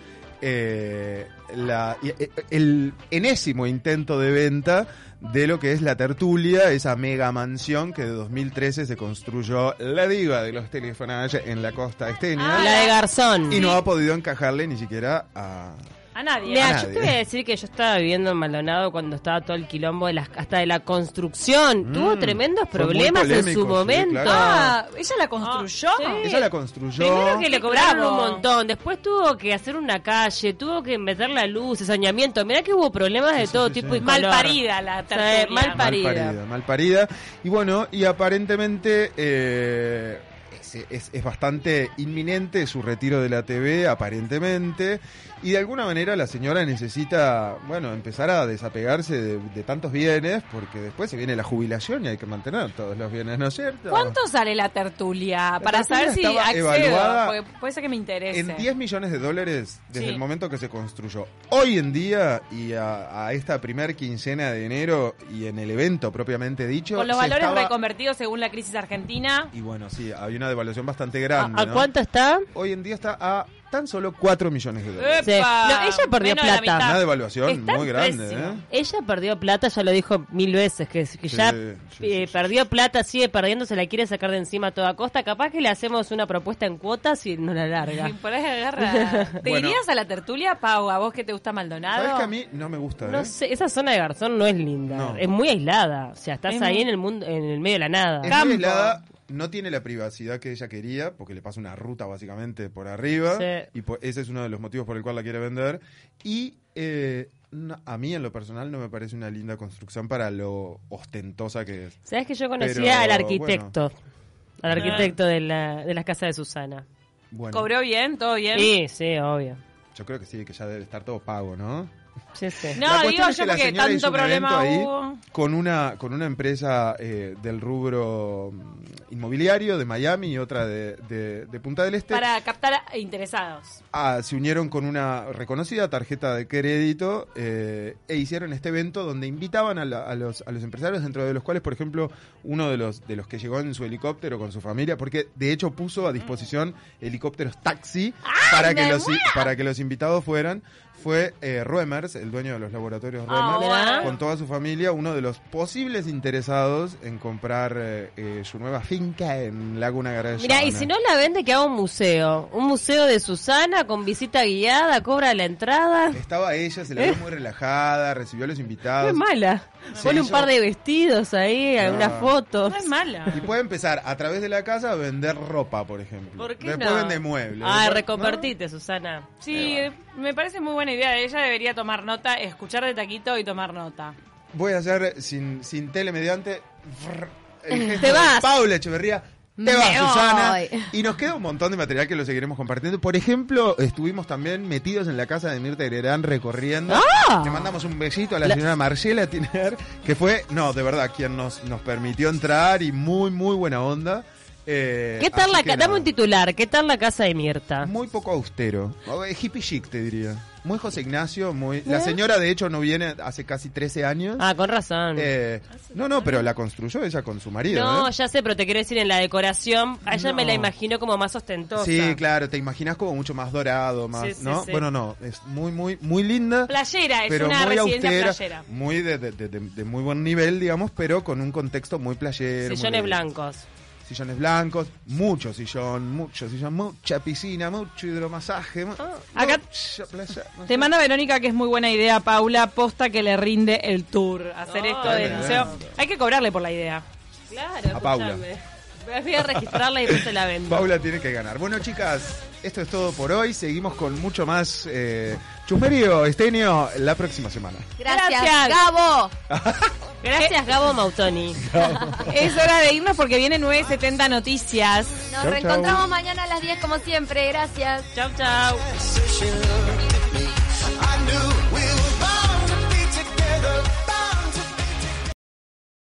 eh, la, eh, el enésimo intento de venta de lo que es la tertulia, esa mega mansión que de 2013 se construyó la diva de los telefonajes en la costa esteña. La de Garzón. Y no ha podido encajarle ni siquiera a... A nadie. Mira, yo nadie. te voy a decir que yo estaba viviendo en Maldonado cuando estaba todo el quilombo de las, hasta de la construcción. Tuvo Mm, tremendos fue muy problemas en su sí, momento. claro. Ah, ¿ella la construyó? Ella la construyó. Primero que le cobraron Bravo. un montón, después tuvo que hacer una calle, tuvo que meter la luz, saneamiento. Mirá que hubo problemas de todo tipo y Mal color. parida la tertulia. mal parida. Mal parida, mal parida. Y bueno, y aparentemente eh, es, es- es bastante inminente su retiro de la TV, aparentemente. Y de alguna manera la señora necesita, bueno, empezar a desapegarse de, de tantos bienes, porque después se viene la jubilación y hay que mantener todos los bienes, ¿no es cierto? ¿Cuánto sale la tertulia? Para tertulia saber si accedo, evaluada puede ser que me interese. En 10 millones de dólares desde Sí. el momento que se construyó. Hoy en día y a, a esta primer quincena de enero y en el evento propiamente dicho. Con los valores estaba- reconvertidos según la crisis argentina. Y bueno, sí, había una devaluación bastante grande. ¿A, a ¿no? cuánto está? Hoy en día está a tan solo 4 millones de dólares. Sí. No, ella perdió Menos de la plata. mitad. Una devaluación Está muy grande, pésimo. ¿eh? Ella perdió plata, ya lo dijo mil veces, que, que Sí, ya sí, eh, perdió plata, sigue perdiendo, se la quiere sacar de encima a toda costa. Capaz que le hacemos una propuesta en cuotas y no la larga. Y por ahí agarra. ¿Te Bueno. irías a la tertulia, Pau? ¿A vos que te gusta Maldonado? ¿Sabes que a mí no me gusta, No eh? sé, esa zona de Garzón no es linda, No. es muy aislada, o sea, estás Es ahí muy- en el mundo, en el medio de la nada. Es muy aislada, no tiene la privacidad que ella quería, porque le pasa una ruta básicamente por arriba, Sí. y po- ese es uno de los motivos por el cual la quiere vender. Y eh, no- a mí en lo personal no me parece una linda construcción para lo ostentosa que es. Sabes que yo conocía Pero, al arquitecto, al arquitecto de la, de las casas de Susana. Bueno, ¿Cobró bien? ¿Todo bien? Sí, sí, obvio. yo creo que sí, que ya debe estar todo pago, ¿no? Sí, sí. No, La digo es yo que la porque señora hizo tanto problema hubo. con una con una empresa eh, del rubro mm, inmobiliario de Miami y otra de, de- de Punta del Este. Para captar interesados. Ah, se unieron con una reconocida tarjeta de crédito eh, e hicieron este evento donde invitaban a, la- a los, a los empresarios, dentro de los cuales, por ejemplo, uno de los, de los que llegó en su helicóptero con su familia, porque de hecho puso a disposición helicópteros taxi para, que los, para que los invitados fueran, fue eh, Ruemers, el dueño de los laboratorios Ah, Ruemers, con toda su familia, uno de los posibles interesados en comprar eh, eh, su nueva finca en Laguna Garage. Mira, y si no la vende, que haga un museo. Un museo de Susana con visita guiada, cobra la entrada. Estaba ella, se la vio muy relajada, recibió a los No invitados. es mala. Se Pone un par de vestidos ahí, No. unas fotos. No es mala. Y puede empezar a través de la casa a vender ropa, por ejemplo. ¿Por qué Después no? vende muebles. Después- reconvertite, Susana. Sí, me parece muy buena idea. Ella debería tomar nota, escuchar de taquito y tomar nota. ¿no? Voy a hacer sin, sin tele mediante. el gesto Te de vas. Paula Echeverría. Te Me vas, Susana. voy. Y nos queda un montón de material que lo seguiremos compartiendo. Por ejemplo, estuvimos también metidos en la casa de Mirta Hererán recorriendo. ¡Ah! Le mandamos un besito a la, La- señora Marcela Tiner, que fue, no, de verdad, quien nos, nos permitió entrar y muy, muy buena onda. Eh, ¿Qué tal la que Dame un titular. ¿Qué tal la casa de Mirta? Muy poco austero. Eh, Hippie chic, te diría. Muy José Ignacio, muy... La ¿Eh? señora, de hecho, no viene hace casi 13 años. Ah, con razón. Eh, no, no, pero la construyó ella con su marido, No, ¿eh? ya sé, pero te quiero decir, en la decoración, a ella me la imagino como más ostentosa. Sí, claro, te imaginas como mucho más dorado, más, Sí, sí, ¿no? sí. Bueno, no, es muy, muy, muy linda. Playera, es pero una muy residencia austera, playera. muy de, de- de- de- de muy buen nivel, digamos, pero con un contexto muy playero. Sillones blancos. Sillones blancos, mucho sillón, mucho sillón, mucha piscina, mucho hidromasaje. mu- Acá mucha playa, no te sé. manda Verónica que es muy buena idea, Paula, posta que le rinde el tour. Hacer esto del museo. Hay que cobrarle por la idea. Claro, A Paula. Voy a registrarla y después se la vendo. Paula tiene que ganar. Bueno, chicas, esto es todo por hoy. Seguimos con mucho más eh, chusmerío, esteño, la próxima semana. Gracias, Gracias. Gabo. Gracias, Gabo Mautoni. Es hora de irnos porque viene 970 noticias. Nos reencontramos mañana a las 10 como siempre. Gracias. Chau, chau.